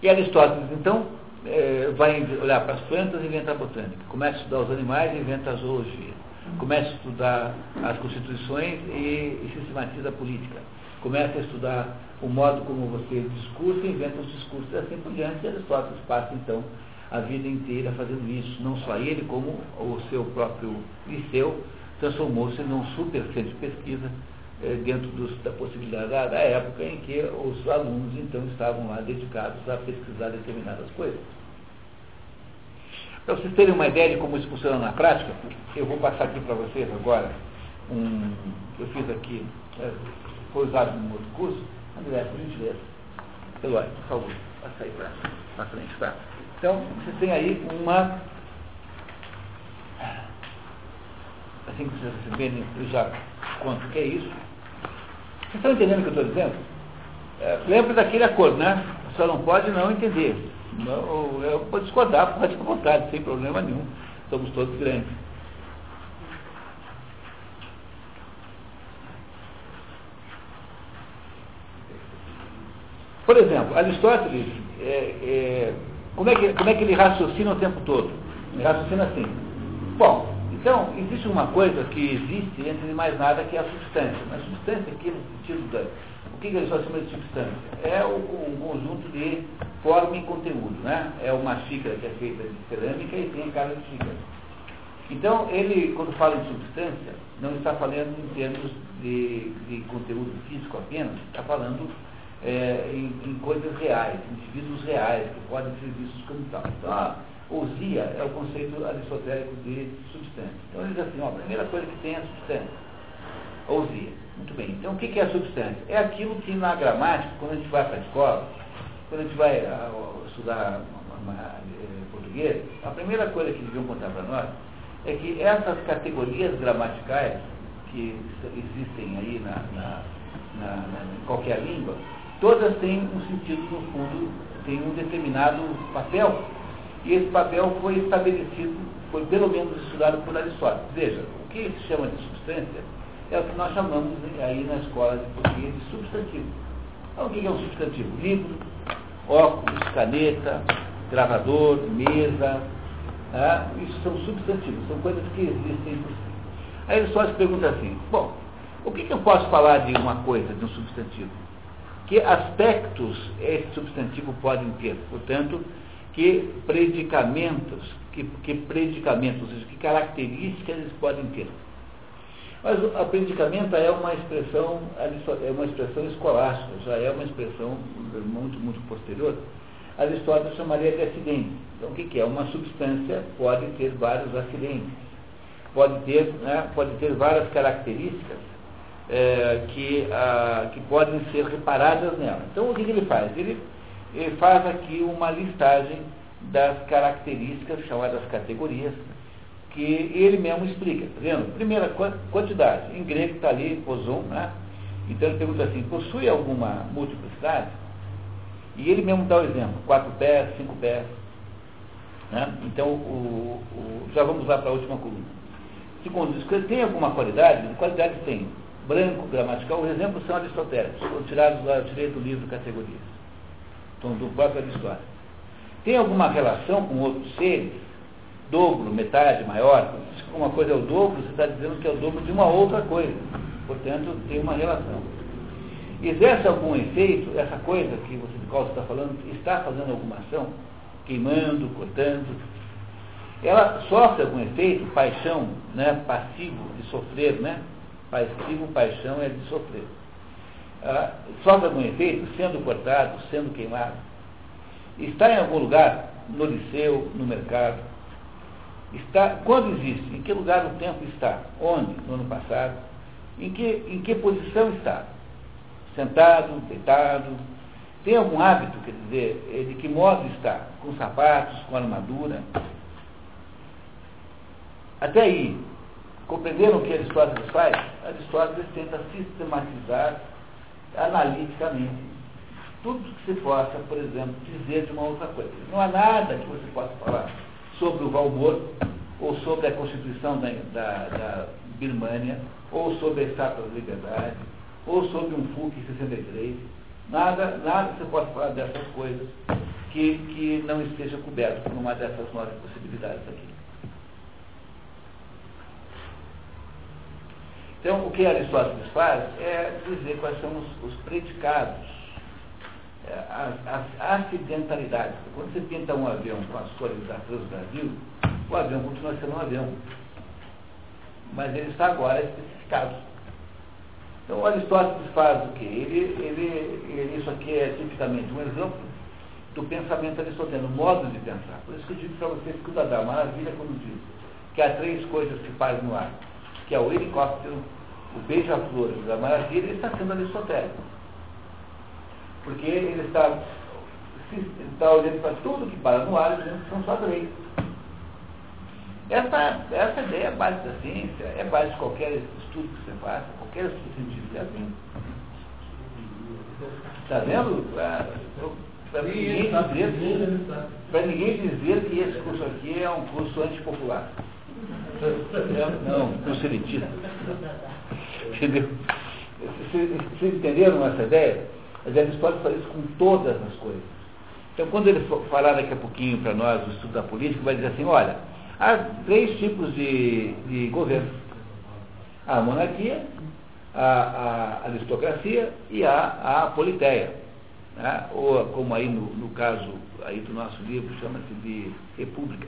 E Aristóteles, então, é, vai olhar para as plantas e inventa a botânica. Começa a estudar os animais e inventa a zoologia. Começa a estudar as constituições e, e sistematiza a política. Começa a estudar o modo como você discursa, inventa os discursos e assim por diante. E Aristóteles passa, então, a vida inteira fazendo isso. Não só ele, como o seu próprio liceu transformou-se num super centro de pesquisa é, dentro dos, da possibilidade da, da, época em que os alunos então estavam lá dedicados a pesquisar determinadas coisas. Para vocês terem uma ideia de como isso funciona na prática, eu vou passar aqui para vocês agora um. Eu fiz aqui, é, foi usado no outro curso, André, por gentileza. Eloy, por favor, passa aí para frente, tá? Então, vocês têm aí uma. Assim que vocês receberem, eu já conto o que é isso. Vocês estão entendendo o que eu estou dizendo? É, lembra daquele acordo, né? Só não pode não entender. Não, eu pode discordar, pode à vontade, sem problema nenhum. Somos todos grandes. Por exemplo, Aristóteles, é, é, como, é que, como é que ele raciocina o tempo todo? Ele raciocina assim. Bom, então, existe uma coisa que existe entre mais nada que é a substância. Mas substância aqui no sentido da. O que, que Aristóteles chama de substância? É o, um conjunto de forma e conteúdo. Né? É uma xícara que é feita de cerâmica e tem a cara de xícara. Então, ele, quando fala em substância, não está falando em termos de, de conteúdo físico apenas, está falando é, em, em, coisas reais, indivíduos reais, que podem ser vistos como tal. Então, a ousia é o conceito aristotélico de substância. Então, ele diz assim, ó, a primeira coisa que tem é a substância. Ousia. Muito bem. Então, o que é a substância? É aquilo que na gramática, quando a gente vai para a escola, quando a gente vai a, a estudar uma, uma, é, português, a primeira coisa que deviam contar para nós é que essas categorias gramaticais que existem aí na, na, na, em qualquer língua, todas têm um sentido, no fundo, têm um determinado papel. E esse papel foi estabelecido, foi pelo menos estudado por Aristóteles. Veja, o que se chama de substância é o que nós chamamos aí na escola de português de substantivo. Então, o que é um substantivo? Livro, óculos, caneta, gravador, mesa. Né? Isso são substantivos, são coisas que existem por si. Aí Aristóteles pergunta assim, bom, o que, que eu posso falar de uma coisa, de um substantivo? que aspectos esse substantivo podem ter, portanto, que predicamentos, que, que predicamentos, ou seja, que características eles podem ter. Mas o predicamento é uma expressão, é uma expressão escolástica, já é uma expressão muito, muito posterior. Aristóteles chamaria de acidente. Então, o que, é? Uma substância pode ter vários acidentes, pode ter, né, pode ter várias características é, que, a, que podem ser reparadas nela. Então, o que, que ele faz? Ele, ele faz aqui uma listagem das características, chamadas categorias, que ele mesmo explica. Tá vendo? Primeira quantidade. Em grego está ali, poson, né? Então ele pergunta assim, possui alguma multiplicidade? E ele mesmo dá o exemplo, quatro pés, cinco pés. Né? Então, o, o, já vamos lá para a última coluna. Segundo, diz tem alguma qualidade? Qualidade tem branco gramatical, os exemplos são aristotélicos, tirados lá, do livro Categorias, do próprio Aristóteles. Tem alguma relação com outros seres? Dobro, metade, maior? Se uma coisa é o dobro, você está dizendo que é o dobro de uma outra coisa. Portanto, tem uma relação. Exerce algum efeito, essa coisa que você, de qual você está falando, está fazendo alguma ação? Queimando, cortando? Ela sofre algum efeito, paixão, né, passivo de sofrer, né? passivo paixão é de sofrer. Ah, sofre algum efeito sendo cortado, sendo queimado. Está em algum lugar, no liceu, no mercado. Está, quando existe? Em que lugar o tempo está? Onde? No ano passado. Em que, em que posição está? Sentado, deitado. Tem algum hábito, quer dizer, de que modo está? Com sapatos, com armadura? Até aí, Compreenderam o que Aristóteles faz? Aristóteles tenta sistematizar analiticamente tudo que se possa, por exemplo, dizer de uma outra coisa. Não há nada que você possa falar sobre o Valmor, ou sobre a Constituição da, da, da Birmânia, ou sobre a Estátua da Liberdade, ou sobre um FUC 63. Nada, nada você possa falar dessas coisas que, que não esteja coberto por uma dessas nove possibilidades aqui. Então, o que Aristóteles faz é dizer quais são os, os predicados, é, as, as, acidentalidades. Quando você pinta um avião com as cores da Brasil, o avião continua sendo um avião. Mas ele está agora especificado. Então, Aristóteles faz o quê? Ele, ele, ele, isso aqui é tipicamente um exemplo do pensamento aristoteliano, o modo de pensar. Por isso que eu digo para vocês que o Dadá maravilha quando diz que há três coisas que faz no ar, que é o helicóptero, o beija-flor da maravilha, ele está sendo aristotélico. Porque ele está, está olhando para tudo que para no ar e dizendo que são só três. Essa, essa ideia é base da ciência, é base de qualquer estudo que você faça, qualquer estudo científico é assim. Está vendo? Para ninguém, dizer, ninguém dizer que esse curso aqui é um curso antipopular. Não, um curso elitista. Entendeu? Vocês entenderam essa ideia? Mas eles podem fazer isso com todas as coisas. Então, quando ele falar daqui a pouquinho para nós o estudo da política, vai dizer assim, olha, há três tipos de, de governo. A monarquia, a, a aristocracia e a, a politeia. Né? Ou como aí no, no caso aí do nosso livro chama-se de república.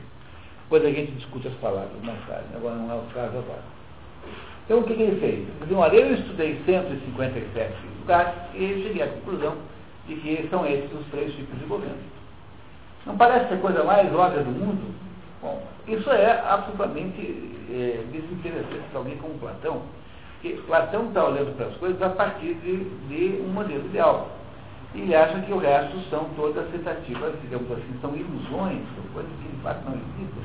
Depois a gente discute as palavras mais tarde, agora não é o caso agora. Então o que, que ele fez? Ele disse, eu estudei 157 lugares e cheguei à conclusão de que são esses os três tipos de governo. Não parece a coisa mais óbvia do mundo? Bom, isso é absolutamente é, desinteressante para alguém como Platão, porque Platão está olhando para as coisas a partir de, de um modelo ideal. E ele acha que o resto são todas tentativas, digamos assim, são ilusões, são coisas que de fato não existem.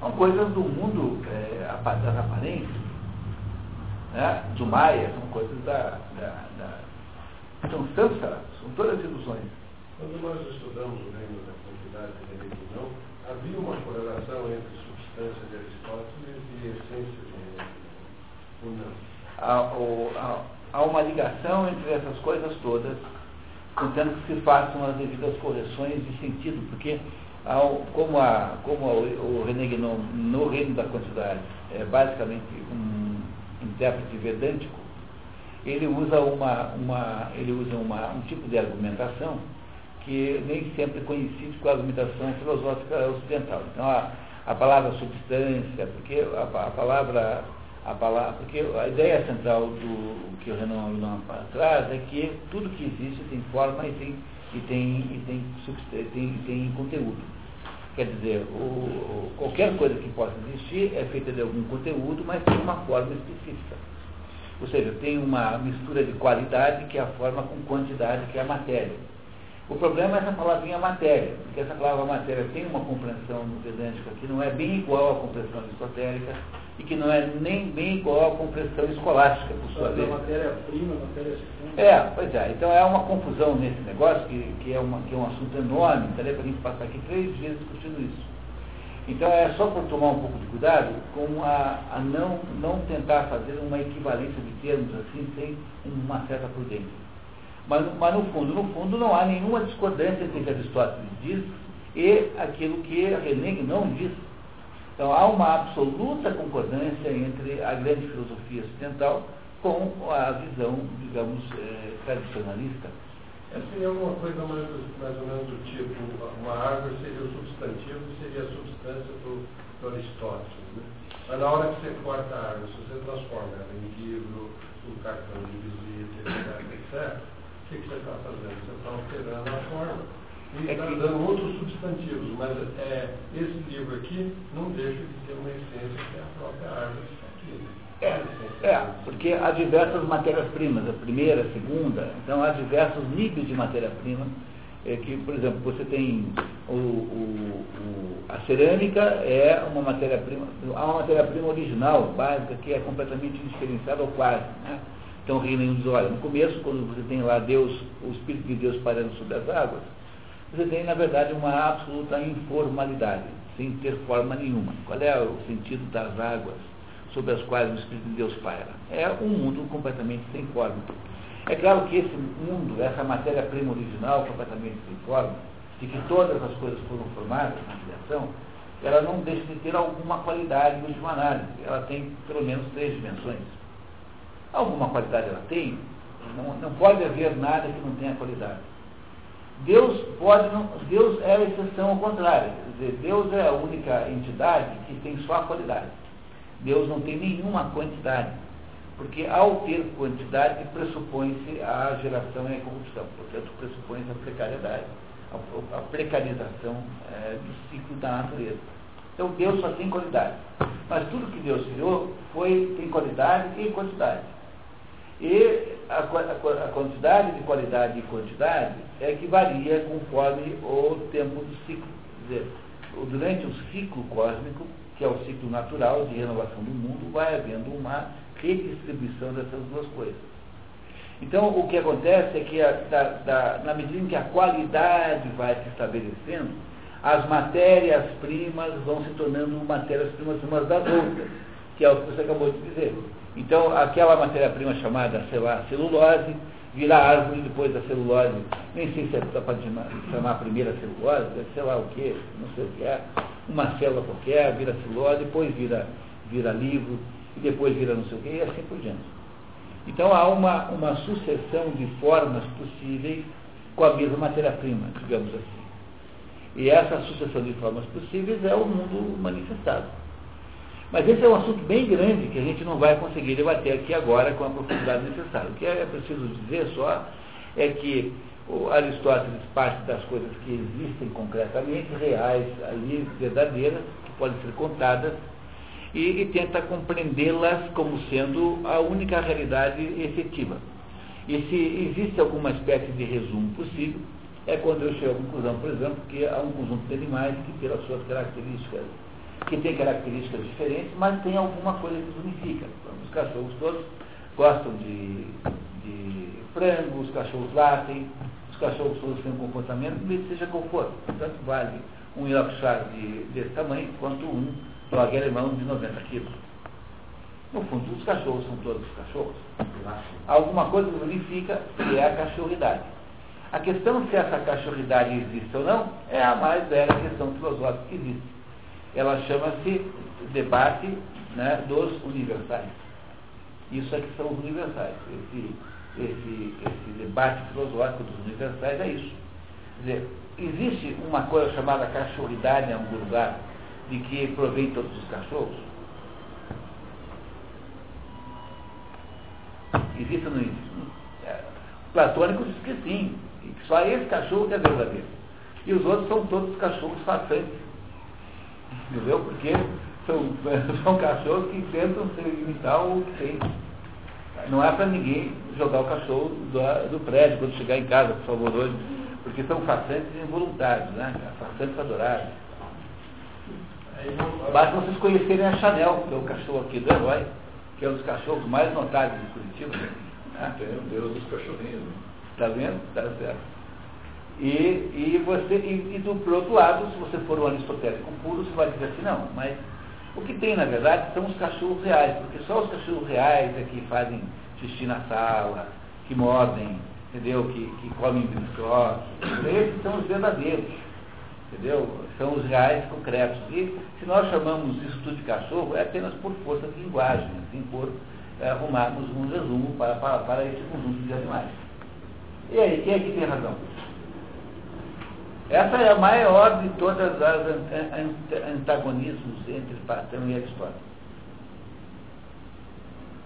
São coisas do mundo é, das aparências, né? do Maia, são coisas da, da, da são samsara, são todas ilusões. Quando nós estudamos o reino da quantidade e da religião, havia uma correlação entre substância de Aristóteles e essência de ou não? Há, há, uma ligação entre essas coisas todas, contanto que se façam as devidas correções de sentido, porque ao, como, a, como o, o René Guénon, no reino da quantidade, é basicamente um intérprete vedântico, ele usa, uma, uma, ele usa uma, um tipo de argumentação que nem sempre é conhecido com a argumentação filosófica ocidental. Então, a, a palavra substância, porque a, a, palavra, a palavra, porque a ideia central do que o Renan, Renan traz é que tudo que existe tem forma e tem, e tem, e tem, tem, tem conteúdo. Quer dizer, o, qualquer coisa que possa existir é feita de algum conteúdo, mas tem uma forma específica. Ou seja, tem uma mistura de qualidade, que é a forma, com quantidade, que é a matéria. O problema é essa palavrinha matéria, porque essa palavra matéria tem uma compreensão no vedântico que não é bem igual à compreensão aristotélica e que não é nem bem igual à compreensão escolástica, por sua vez. matéria-prima, matéria-segunda. É, pois é. Então é uma confusão nesse negócio, que, que, é, uma, que é um assunto enorme, daria para a gente passar aqui três dias discutindo isso. Então é só por tomar um pouco de cuidado com a, a não, não tentar fazer uma equivalência de termos assim, sem uma certa prudência. Mas, mas no fundo, no fundo, não há nenhuma discordância entre o que Aristóteles diz e aquilo que René não diz. Então há uma absoluta concordância entre a grande filosofia ocidental com a visão, digamos, é, tradicionalista. Seria alguma coisa mais, mais ou menos do tipo, uma árvore seria o substantivo e seria a substância do, do Aristóteles. Né? Mas na hora que você corta a árvore, se você transforma ela em livro, um cartão de visita, etc., o que você está fazendo? Você está alterando a forma. E está é dando outros substantivos, mas é, esse livro aqui não deixa de ter uma essência que é a própria árvore que aqui. Né? É, é, porque há diversas matérias-primas, a primeira, a segunda, então há diversos níveis de matéria-prima, é, que, por exemplo, você tem o, o, o a cerâmica é uma matéria-prima, há uma matéria-prima original, básica, que é completamente indiferenciada ou quase, né? Então Rei diz, olha, no começo, quando você tem lá Deus, o Espírito de Deus parando sobre as águas, você tem, na verdade, uma absoluta informalidade, sem ter forma nenhuma. Qual é o sentido das águas? sobre as quais o Espírito de Deus paira. É um mundo completamente sem forma. É claro que esse mundo, essa matéria-prima original completamente sem forma, de que todas as coisas foram formadas na criação, ela não deixa de ter alguma qualidade de última análise. Ela tem pelo menos três dimensões. Alguma qualidade ela tem, não, não pode haver nada que não tenha qualidade. Deus pode não, Deus é a exceção ao contrário. Quer dizer, Deus é a única entidade que tem só a qualidade. Deus não tem nenhuma quantidade. Porque ao ter quantidade, pressupõe-se a geração e a corrupção. Portanto, pressupõe-se a precariedade, a, a precarização é, do ciclo da natureza. Então Deus só tem qualidade. Mas tudo que Deus criou foi, tem qualidade e quantidade. E a, a, a quantidade de qualidade e quantidade é que varia conforme o tempo do ciclo. Quer dizer, durante o ciclo cósmico, que é o ciclo natural de renovação do mundo, vai havendo uma redistribuição dessas duas coisas. Então, o que acontece é que, a, da, da, na medida em que a qualidade vai se estabelecendo, as matérias-primas vão se tornando matérias-primas umas das outras, que é o que você acabou de dizer. Então, aquela matéria-prima chamada, sei lá, celulose, vira árvore depois da celulose. Nem sei se é para chamar a primeira celulose, sei lá o que, não sei o que é. Uma célula qualquer vira celulose, depois vira, vira livro, e depois vira não sei o que, e assim por diante. Então há uma, uma sucessão de formas possíveis com a mesma matéria-prima, digamos assim. E essa sucessão de formas possíveis é o mundo manifestado. Mas esse é um assunto bem grande que a gente não vai conseguir debater aqui agora com a profundidade necessária. O que é preciso dizer só é que Aristóteles parte das coisas que existem concretamente, reais, ali, verdadeiras, que podem ser contadas, e, e tenta compreendê-las como sendo a única realidade efetiva. E se existe alguma espécie de resumo possível, é quando eu chego à conclusão, por exemplo, que há um conjunto de animais que, pelas suas características, que tem características diferentes, mas tem alguma coisa que os unifica. Os cachorros todos gostam de, de frango, os cachorros latem, os cachorros todos têm um comportamento, seja qual for. Tanto vale um Yorkshire de, desse tamanho quanto um Dog alemão de 90 quilos. No fundo, os cachorros são todos cachorros. Alguma coisa unifica que é a cachorridade. A questão se essa cachorridade existe ou não é a mais velha questão filosófica que existe. Ela chama-se debate né, dos universais. Isso é que são os universais. Esse, esse, esse debate filosófico dos universais é isso. Quer dizer, existe uma coisa chamada cachorridade em algum lugar de que provém todos os cachorros? Existe ou não existe? É, Platônico diz que sim, que só esse cachorro que é verdadeiro. E os outros são todos cachorros façantes. Entendeu? Porque são, *laughs* são cachorros que tentam imitar o que tem. Não é para ninguém jogar o cachorro do, do, prédio quando chegar em casa, por favor, hoje, porque são façantes involuntários, né? Façantes adoráveis. Basta vocês conhecerem a Chanel, que é o cachorro aqui do herói, que é um dos cachorros mais notáveis de Curitiba. Né? Tem o Deus dos cachorrinhos. Está vendo? Está certo. E, e você, e, e do, por outro lado, se você for um aristotélico puro, você vai dizer assim, não, mas o que tem, na verdade, são os cachorros reais, porque só os cachorros reais é que fazem xixi na sala, que mordem, entendeu? Que, que comem biscoitos. Esses são os verdadeiros. Entendeu? São os reais concretos. E se nós chamamos isso tudo de cachorro, é apenas por força de linguagem, assim, por é, arrumarmos um resumo para, para, para esse conjunto de animais. E aí, quem é que tem razão? Essa é a maior de todas as antagonismos entre Platão e Aristóteles.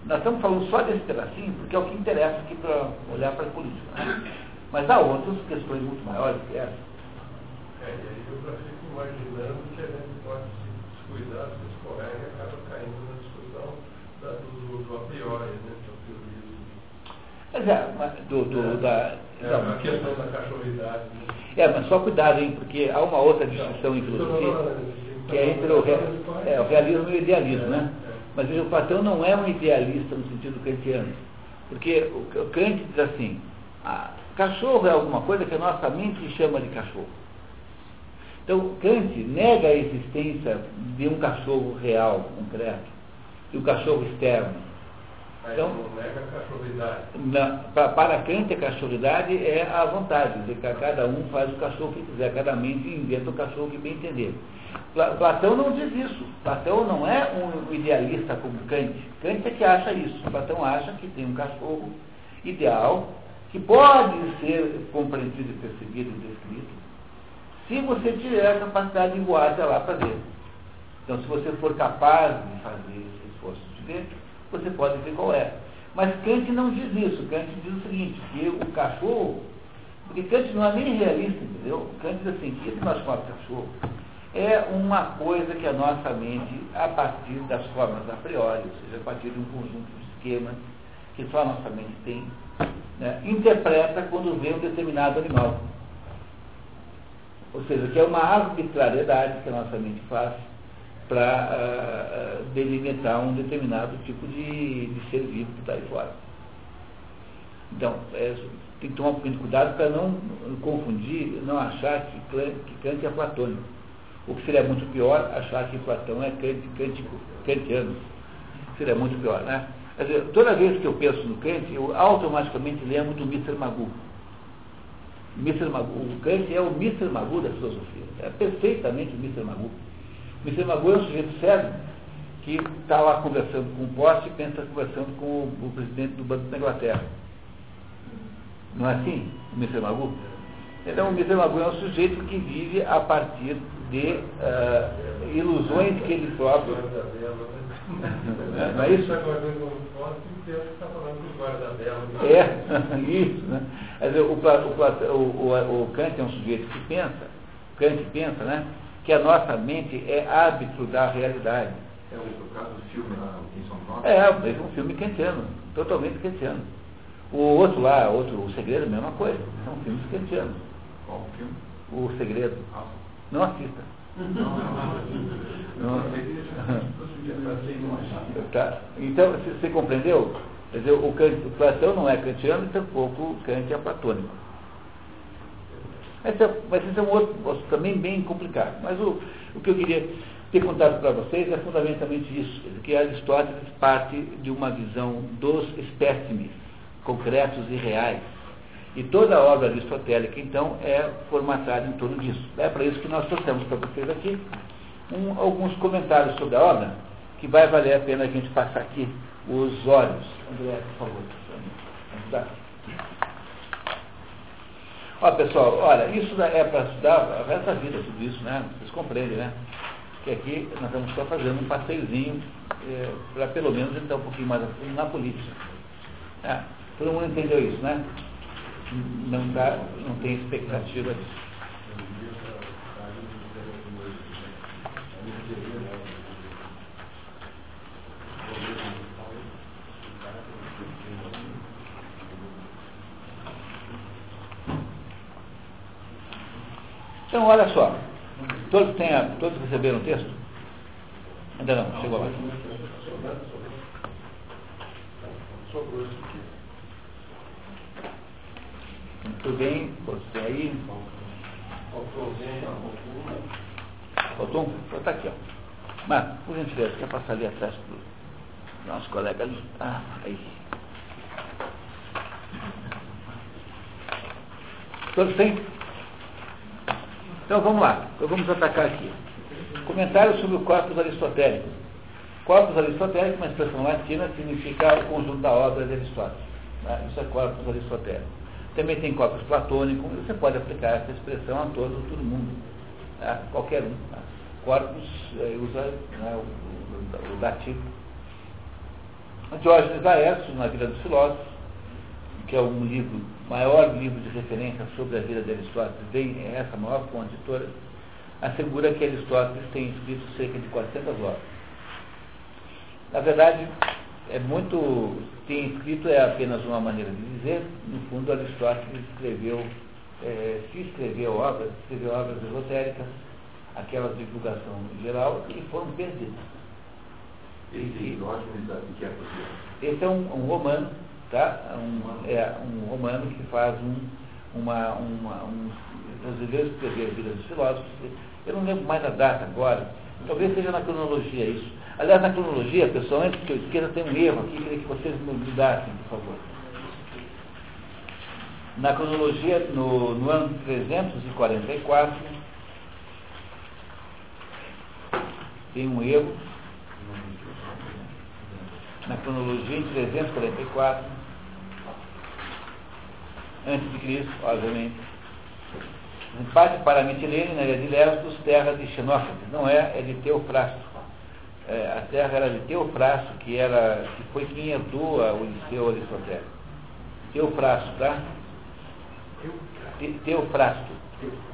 Nós estamos falando só desse pedacinho porque é o que interessa aqui para olhar para a política. Né? Mas há outras questões muito maiores que essa. É, e aí eu fico imaginando que a gente pode se descuidar, se escorrer e acaba caindo na discussão da, do, do a priori, né? Do Mas é, do, do, é, da, é, a questão da cachorridade. Né? É, mas só cuidado, hein, porque há uma outra discussão filosofia, que é entre o, é, o realismo e o idealismo, né? Mas veja, o Platão não é um idealista no sentido kantiano. Porque o Kant diz assim, ah, cachorro é alguma coisa que a nossa mente chama de cachorro. Então, Kant nega a existência de um cachorro real, concreto, e um cachorro externo. Então, cachorridade. Na, para, Kant, a cachorridade é a vontade, de que cada um faz o cachorro que quiser, cada mente inventa o cachorro que bem entender. Platão não diz isso. Platão não é um idealista como Kant. Kant é que acha isso. Platão acha que tem um cachorro ideal que pode ser compreendido percebido e descrito, se você tiver a capacidade de voar até lá para dentro. Então, se você for capaz de fazer esse esforço de dentro, você pode ver qual é. Mas Kant não diz isso. Kant diz o seguinte, que o cachorro, porque Kant não é nem realista, entendeu? Kant diz assim, que esse nosso chamado cachorro é uma coisa que a nossa mente, a partir das formas a priori, ou seja, a partir de um conjunto de esquemas que só a nossa mente tem, né, interpreta quando vê um determinado animal. Ou seja, que é uma arbitrariedade que a nossa mente faz para uh, delimitar um determinado tipo de, de ser vivo que está aí fora. Então, é, tem que tomar um de cuidado para não confundir, não achar que, que Kant é platônico. O que seria muito pior, achar que Platão é Kant, Kant, kantiano. Seria muito pior, né? Quer dizer, toda vez que eu penso no Kant, eu automaticamente lembro do Mr. Magoo. Mr. Magoo. O Kant é o Mr. Magoo da filosofia. É perfeitamente o Mr. Magoo. O. Magoo é um sujeito sério que está lá conversando com o poste e pensa conversando com o, o, presidente do Banco da Inglaterra. Não é assim, o Mr. Magoo? Então, o Mr. Magoo é um sujeito que vive a partir de uh, ilusões que ele próprio. Não é isso? É, *laughs* isso, né? Quer dizer, o, o, o, o Kant é um sujeito que pensa, Kant pensa, né? Que a nossa mente é árbitro da realidade. É o caso do filme lá em São Paulo? É, é um filme kantiano, totalmente kantiano. O outro lá, outro, O Segredo, a mesma coisa. São filmes kantianos. Qual filme? O Segredo. Ah. Não assista. Não, tá? Então, você compreendeu? Quer dizer, o, Kant, o Platão não é kantiano e tampouco o Kant é platônico. Esse é, mas esse é um outro, também bem complicado. Mas o, o que eu queria ter contado para vocês é fundamentalmente isso, que Aristóteles parte de uma visão dos espécimes concretos e reais e toda a obra aristotélica, então, é formatada em torno disso. É para isso que nós trouxemos para vocês aqui um, alguns comentários sobre a obra, que vai valer a pena a gente passar aqui os olhos. André, por favor. Ajudar. Ó, pessoal, olha, isso é para estudar a resto da vida, tudo isso, né? Vocês compreendem, né? Que aqui nós estamos só fazendo um passeiozinho é, para pelo menos entrar um pouquinho mais na política. É, todo mundo entendeu isso, né? não, dá, não tem expectativa disso. Então, olha só. Todos, têm a, todos receberam o texto? Ainda não, chegou lá. Muito bem, você aí. Faltou um? Está aqui, ó. Mas, por gentileza, quer passar ali atrás para o nosso colega ali? Ah, aí. Todos têm? Então vamos lá, então vamos atacar aqui. Comentário sobre o corpus aristotélico. Corpus aristotélico, uma expressão latina, significa o conjunto da obra de Aristóteles. Né? Isso é corpus aristotélico. Também tem corpus platônico, você pode aplicar essa expressão a todo, todo mundo, né? qualquer um. Né? Corpus eh, usa né, o, o, o dativo. Diógenes na Vida dos Filósofos, que é um livro, maior livro de referência sobre a vida de Aristóteles, vem é essa maior fonte todas, assegura que Aristóteles tem escrito cerca de 400 obras. Na verdade, é muito. Tem escrito é apenas uma maneira de dizer, no fundo Aristóteles escreveu, é, se escreveu obras, escreveu obras esotéricas, aquelas de divulgação geral, que foram perdidas. Esse, esse é um, um, romano, tá? Um, é um romano que faz um, uma, uma, um brasileiro escrever a vida dos filósofos. Eu não lembro mais a data agora, talvez seja na cronologia isso Aliás, na cronologia, pessoal, antes que eu esqueça, tem um erro aqui, queria que vocês me mudassem, por favor. Na cronologia, no, no ano 344, tem um erro. Na cronologia, em 344, antes de Cristo, obviamente. Parte para Mitilene, na ilha de Lesbos, terra de Xenófrates. Não é, é de Teofrasto é, a terra era de Teofrasto, que, era, que foi quem herdou o Liceu Aristotélico. Teofrasto, tá? Teofrasto.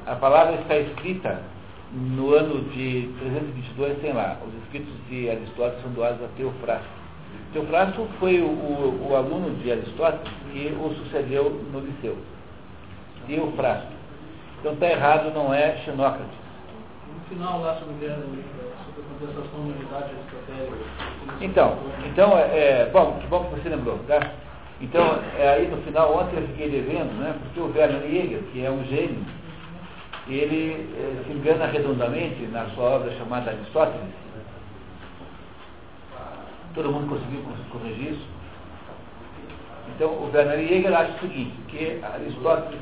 A palavra está escrita no ano de 322, tem lá. Os escritos de Aristóteles são doados a Teofrasto. Teofrasto foi o, o, o aluno de Aristóteles que o sucedeu no Liceu. Teofrasto. Então está errado, não é Xenócrates. No final lá sobre, sobre a compensação da unidade aristotélica. Então, então é, é, bom, que bom que você lembrou, tá? Então, é, aí no final, ontem eu fiquei devendo, né? Porque o Werner Jäger, que é um gênio, ele é, se engana redondamente na sua obra chamada Aristóteles. Todo mundo conseguiu corrigir isso? Então, o Werner Jäger acha o seguinte, que Aristóteles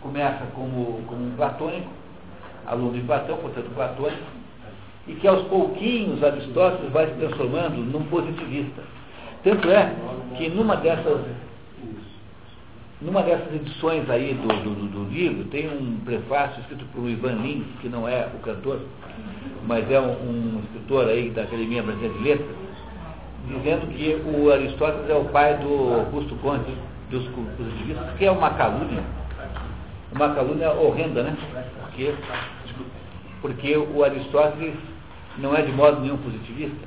começa como, como um platônico, aluno de Platão, portanto platônico, e que aos pouquinhos Aristóteles vai se transformando num positivista. Tanto é que numa dessas, numa dessas edições aí do, do, do livro, tem um prefácio escrito por Ivan Lins, que não é o cantor, mas é um, um escritor aí da Academia Brasileira de Letras, dizendo que o Aristóteles é o pai do Augusto Conte dos positivistas, que é uma calúnia, uma calúnia horrenda, né? Porque, porque o Aristóteles não é de modo nenhum positivista.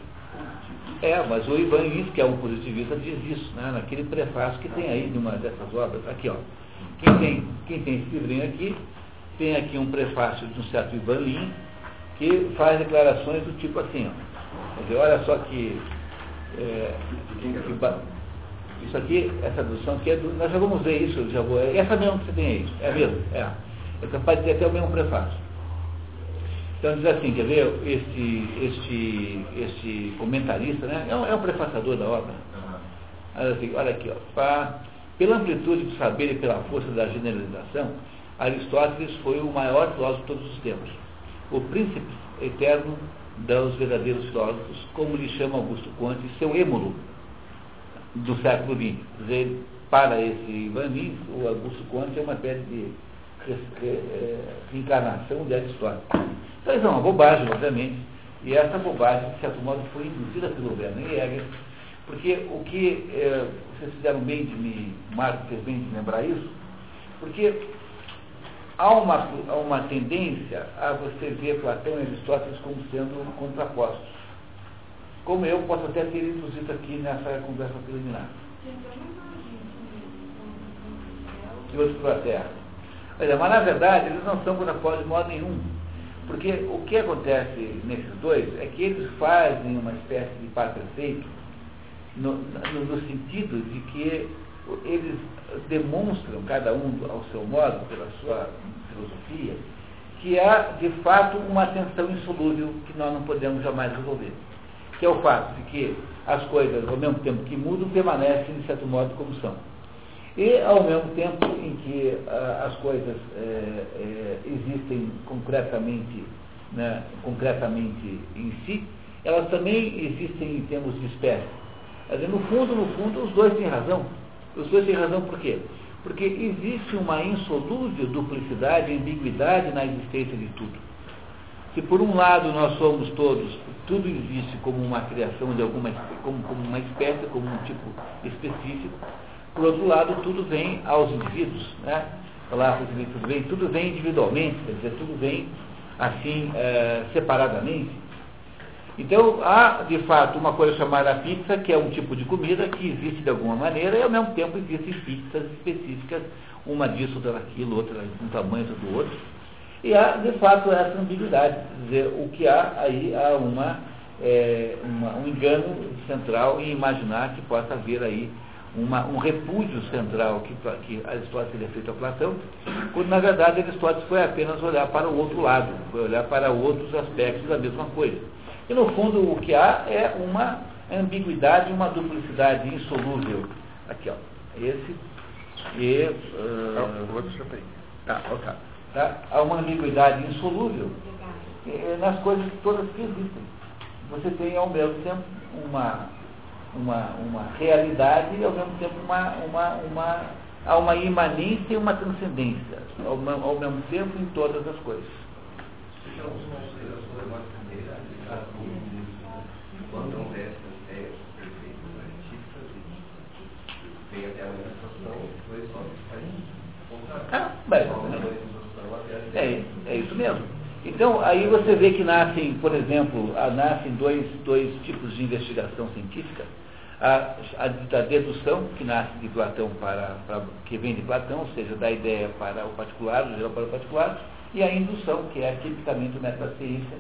É, mas o Ivan Lins, que é um positivista, diz isso, né? naquele prefácio que tem aí de uma dessas obras. Aqui, ó. Quem tem, quem tem esse livrinho aqui, tem aqui um prefácio de um certo Ivan Lins, que faz declarações do tipo assim, ó. Dizer, olha só que, é, que isso aqui, essa tradução aqui, é do, nós já vamos ver isso, já vou, é essa mesmo que você tem aí, é mesmo, é. É capaz de ter até o mesmo prefácio. Então diz assim, quer ver, este, este, este comentarista, né? É um, é um prefaciador da obra. Uhum. Assim, olha aqui, ó, pra, pela amplitude do saber e pela força da generalização, Aristóteles foi o maior filósofo de todos os tempos. O príncipe eterno dos verdadeiros filósofos, como lhe chama Augusto Conte, seu êmulo do século XX. Dizer, para esse Ivan o Augusto Conte é uma espécie de é, reencarnação de Aristóteles. Então isso é uma bobagem, obviamente, e essa bobagem, de certo modo, foi induzida pelo Werner Jäger, porque o que é, vocês fizeram bem de me, Marco fez bem de lembrar isso, porque há uma, há uma tendência a você ver Platão e Aristóteles como sendo contrapostos. Como eu posso até ter introduzido aqui nessa conversa preliminar. E outros para a Terra. Mas na verdade, eles não são contrapostos de modo nenhum. Porque o que acontece nesses dois é que eles fazem uma espécie de par perfeito no, no, no sentido de que eles demonstram, cada um ao seu modo, pela sua filosofia, que há de fato uma tensão insolúvel que nós não podemos jamais resolver. Que é o fato de que as coisas, ao mesmo tempo que mudam, permanecem, de certo modo, como são. E, ao mesmo tempo em que ah, as coisas é, é, existem concretamente, né, concretamente em si, elas também existem em termos de espécie. Dizer, no fundo, no fundo, os dois têm razão. Os dois têm razão por quê? Porque existe uma insolúvel duplicidade, ambiguidade na existência de tudo. Se por um lado nós somos todos, tudo existe como uma criação de alguma como, como uma espécie, como um tipo específico, por outro lado, tudo vem aos indivíduos, né? Falar tudo vem, tudo vem individualmente, quer dizer, tudo vem assim, é, separadamente. Então, há, de fato, uma coisa chamada pizza, que é um tipo de comida que existe de alguma maneira, e ao mesmo tempo existem pizzas específicas, uma disso, outra daquilo, outra um tamanho, outra do outro. E há, de fato, essa ambiguidade. Quer dizer, o que há aí, há uma, é, uma, um engano central em imaginar que possa haver aí uma, um repúdio central que, que Aristóteles teria feito a Platão, quando na verdade Aristóteles foi apenas olhar para o outro lado, foi olhar para outros aspectos da mesma coisa. E no fundo o que há é uma ambiguidade, uma duplicidade insolúvel. Aqui, ó. Esse e. Uh, tá, ok. Tá? Há uma ambiguidade insolúvel nas coisas todas que existem. Você tem ao mesmo tempo uma uma, uma realidade e ao mesmo tempo uma, uma, uma, há uma imanência e uma transcendência, ao, ao mesmo tempo em todas as coisas. Vem até a manifestação, ah, bem, é, é isso mesmo. Então, aí você vê que nascem, por exemplo, nascem dois, dois tipos de investigação científica. A, a, da dedução, que nasce de Platão para, para, que vem de Platão, ou seja, da ideia para o particular, do geral para o particular, e a indução, que é tipicamente o método da ciência,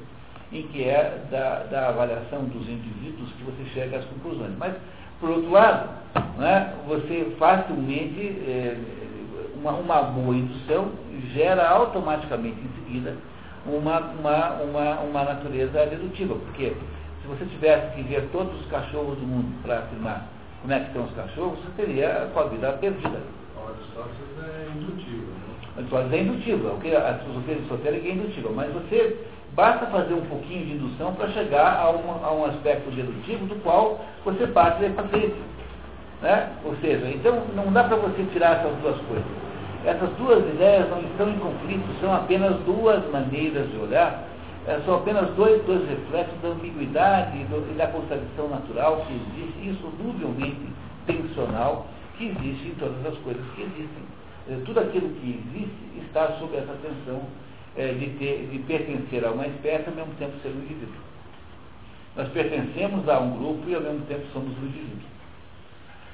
em que é da, da avaliação dos indivíduos que você chega às conclusões. Mas, por outro lado, né, você facilmente, é, uma, uma boa indução gera automaticamente em seguida uma, uma, uma, uma natureza dedutiva, porque se você tivesse que ver todos os cachorros do mundo para afirmar como é que estão os cachorros, você teria a sua vida perdida. Aristóteles é indutivo, né? Aristóteles é indutivo, a filosofia aristotélica é indutiva, mas você basta fazer um pouquinho de indução para chegar a, uma, a um aspecto dedutivo do qual você parte para frente. Né? Ou seja, então não dá para você tirar essas duas coisas. Essas duas ideias não estão em conflito, são apenas duas maneiras de olhar, é, são apenas dois, dois reflexos da ambiguidade e da contradição natural que existe, insoluvelmente tensional, que existe em todas as coisas que existem. É, tudo aquilo que existe está sob essa tensão é, de, ter, de pertencer a uma espécie ao mesmo tempo ser um indivíduo. Nós pertencemos a um grupo e ao mesmo tempo somos um indivíduo.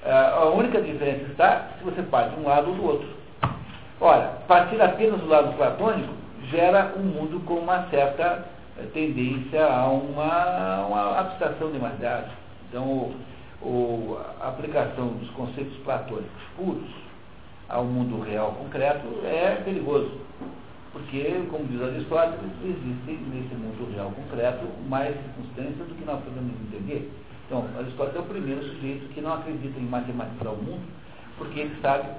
É, a única diferença está se você parte de um lado ou do outro. Ora, partir apenas do lado platônico gera um mundo com uma certa é, tendência a uma, uma abstração demasiada. Então, o, o, a aplicação dos conceitos platônicos puros ao mundo real concreto é perigoso. Porque, como diz Aristóteles, existem nesse mundo real concreto mais circunstâncias do que nós podemos entender. Então, Aristóteles é o primeiro sujeito que não acredita em matematizar o mundo, porque ele sabe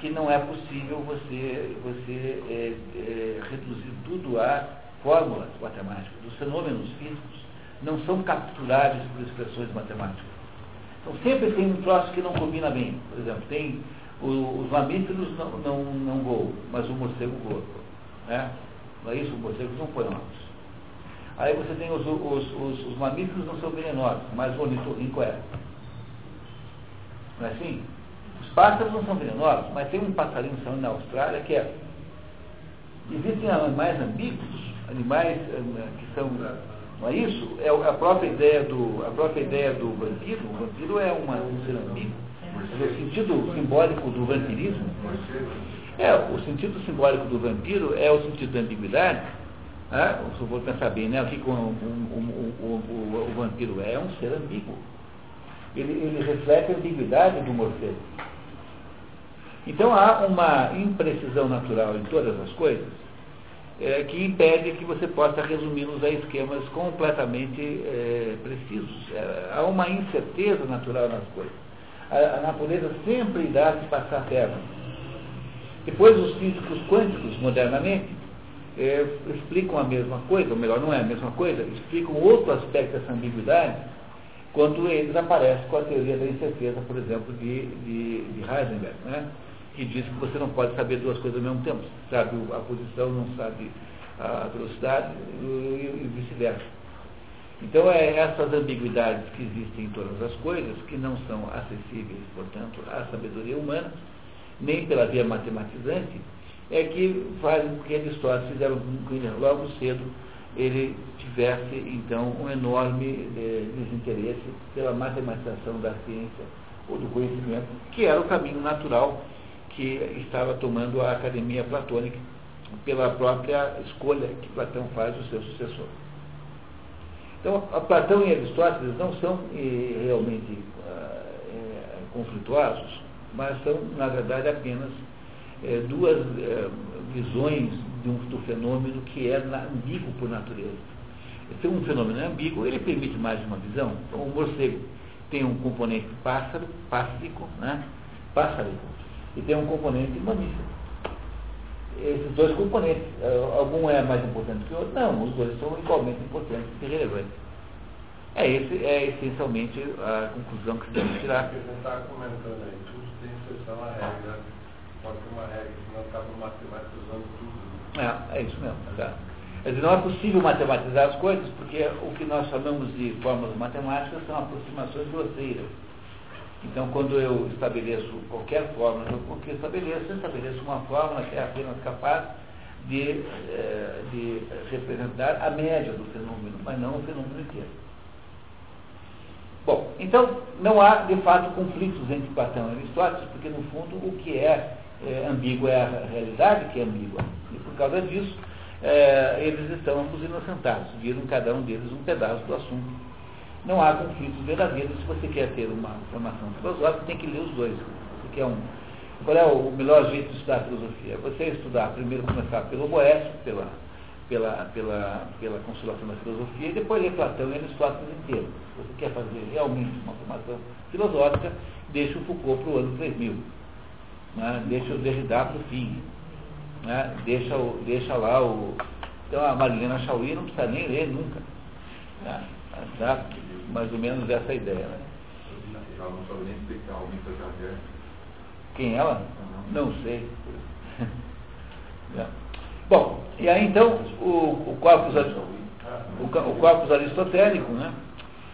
que não é possível você, você é, é, reduzir tudo a fórmulas matemáticas. Os fenômenos físicos não são capturáveis por expressões matemáticas. Então sempre tem um troço que não combina bem. Por exemplo, tem o, os mamíferos não, não, não voam, mas o morcego voa. Né? Não é isso? Os morcegos não põem ovos. Aí você tem os, os, os, os mamíferos não são venenosos, mas o ornitorrinco é. Não é assim? Os pássaros não são venenosos, mas tem um passarinho são na Austrália que é. Existem animais ambíguos, animais eh, que são. Não é isso? É a própria ideia do, a própria ideia do vampiro. O vampiro é uma, um ser ambíguo. O sentido simbólico do vampirismo é, o sentido simbólico do vampiro é o sentido da ambiguidade. Né? Se eu vou pensar bem, né? o que o, o, o, vampiro é? É um ser ambíguo. Ele, ele reflete a ambiguidade do morcego. Então há uma imprecisão natural em todas as coisas é, que impede que você possa resumi-los a esquemas completamente é, precisos. É, há uma incerteza natural nas coisas. A, a natureza sempre irá se passar perto depois, os físicos quânticos, modernamente, é, explicam a mesma coisa, ou melhor, não é a mesma coisa, explicam outro aspecto dessa ambiguidade, quando eles aparecem com a teoria da incerteza, por exemplo, de, de, de Heisenberg, né? que diz que você não pode saber duas coisas ao mesmo tempo. Sabe a posição, não sabe a velocidade e, vice-versa. Então, é essas ambiguidades que existem em todas as coisas, que não são acessíveis, portanto, à sabedoria humana, nem pela via matematizante, é que fazem com que Aristóteles fizeram com que logo cedo ele tivesse, então, um enorme eh, desinteresse pela matematização da ciência ou do conhecimento, que era o caminho natural que estava tomando a academia platônica pela própria escolha que Platão faz do seu sucessor. Então, Platão e Aristóteles não são eh, realmente ah, eh, conflituosos, mas são, na verdade, apenas é, duas é, visões um, do fenômeno que é ambíguo por natureza. Se um fenômeno é ambíguo, ele permite mais de uma visão. Então, o morcego tem um componente pássaro, pássico, né? pássarico, e tem um componente mamífero. Esses dois componentes, é, algum é mais importante que o outro? Não, os dois são igualmente importantes e relevantes. É, esse é essencialmente a conclusão que se deve tirar. Você está comentando aí, tudo regra. Pode ter uma regra, senão acaba matematizando tudo. É, é isso mesmo. Tá. Quer dizer, não é possível matematizar as coisas, porque o que nós chamamos de fórmulas matemáticas são aproximações grosseiras. Então, quando eu estabeleço qualquer fórmula, eu que estabeleço, eu estabeleço uma fórmula que é apenas capaz de, eh, de representar a média do fenômeno, mas não o fenômeno inteiro. Bom, então não há de fato conflitos entre Platão e Aristóteles, porque no fundo o que é, é ambíguo é a realidade que é ambígua. E por causa disso, é, eles estão ambos inocentados, viram cada um deles um pedaço do assunto. Não há conflitos verdadeiros. Se você quer ter uma formação filosófica, tem que ler os dois. Você quer um, qual é o melhor jeito de estudar filosofia? Você estudar, primeiro começar pelo Boécio, pela, pela, pela, pela consolação da filosofia, e depois ler Platão e Aristóteles inteiro. Se você quer fazer realmente uma formação filosófica, deixa o Foucault para o ano 3000. Né? Deixa o Derrida para o fim né? deixa, o, deixa lá o. Então a Marilena Chauí não precisa nem ler nunca. Né? Mais ou menos essa ideia. Né? Ela não sabe nem explicar o Mito Xavier. Quem ela? Não sei. *laughs* Bom, e aí então o, o, corpus, o, o corpus aristotélico, né?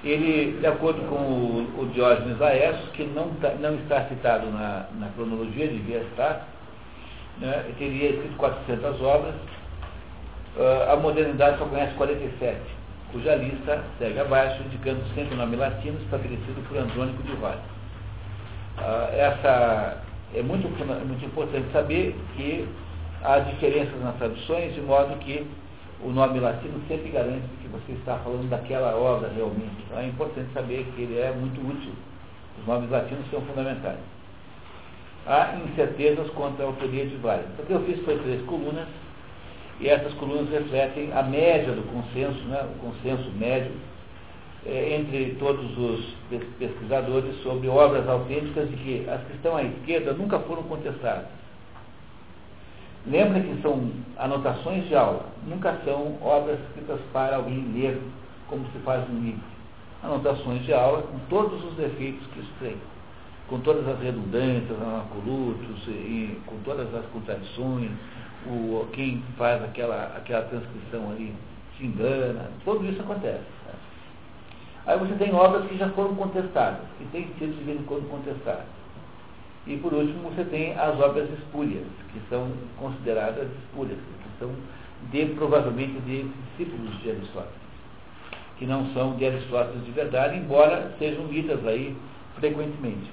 ele, de acordo com o, o Diógenes Laércio, que não, tá, não está citado na, na cronologia, devia estar, né, teria escrito 400 obras, uh, a modernidade só conhece 47, cuja lista segue abaixo, indicando sempre o nome estabelecido por Andrônico de Vale. Uh, essa é muito, muito importante saber que há diferenças nas traduções, de modo que o nome latino sempre garante que você está falando daquela obra realmente. Então é importante saber que ele é muito útil. Os nomes latinos são fundamentais há incertezas quanto à autoria de vários. Então, o que eu fiz foi três colunas, e essas colunas refletem a média do consenso, né, o consenso médio, é, entre todos os pesquisadores sobre obras autênticas e que as que estão à esquerda nunca foram contestadas. Lembre que são anotações de aula, nunca são obras escritas para alguém ler, como se faz um livro. Anotações de aula com todos os defeitos que isso tem com todas as redundâncias, anacolutos, com todas as contradições, o, quem faz aquela, aquela transcrição ali se engana, tudo isso acontece. Né? Aí você tem obras que já foram contestadas, que têm sido de vez em quando contestadas. E por último você tem as obras espúrias, que são consideradas espúrias, que são de, provavelmente de discípulos de Aristóteles, que não são de Aristóteles de verdade, embora sejam lidas aí frequentemente.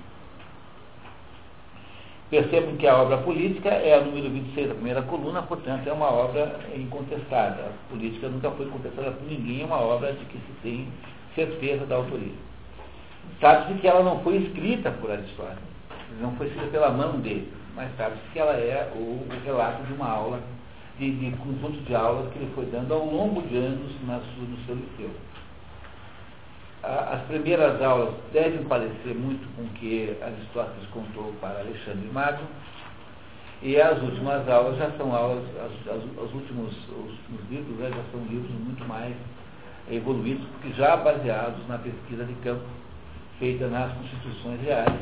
Percebam que a obra política é a número 26 da primeira coluna, portanto é uma obra incontestada. A política nunca foi contestada por ninguém, é uma obra de que se tem certeza da autoria. Sabe-se que ela não foi escrita por Aristóteles, não foi escrita pela mão dele, mas sabe-se que ela é o, relato de uma aula, de, de conjunto de aulas que ele foi dando ao longo de anos na, no seu liceu. As primeiras aulas devem parecer muito com o que Aristóteles contou para Alexandre Magno, e as últimas aulas já são aulas, as, as, os, últimos, os últimos livros né, já são livros muito mais evoluídos, porque já baseados na pesquisa de campo feita nas constituições reais,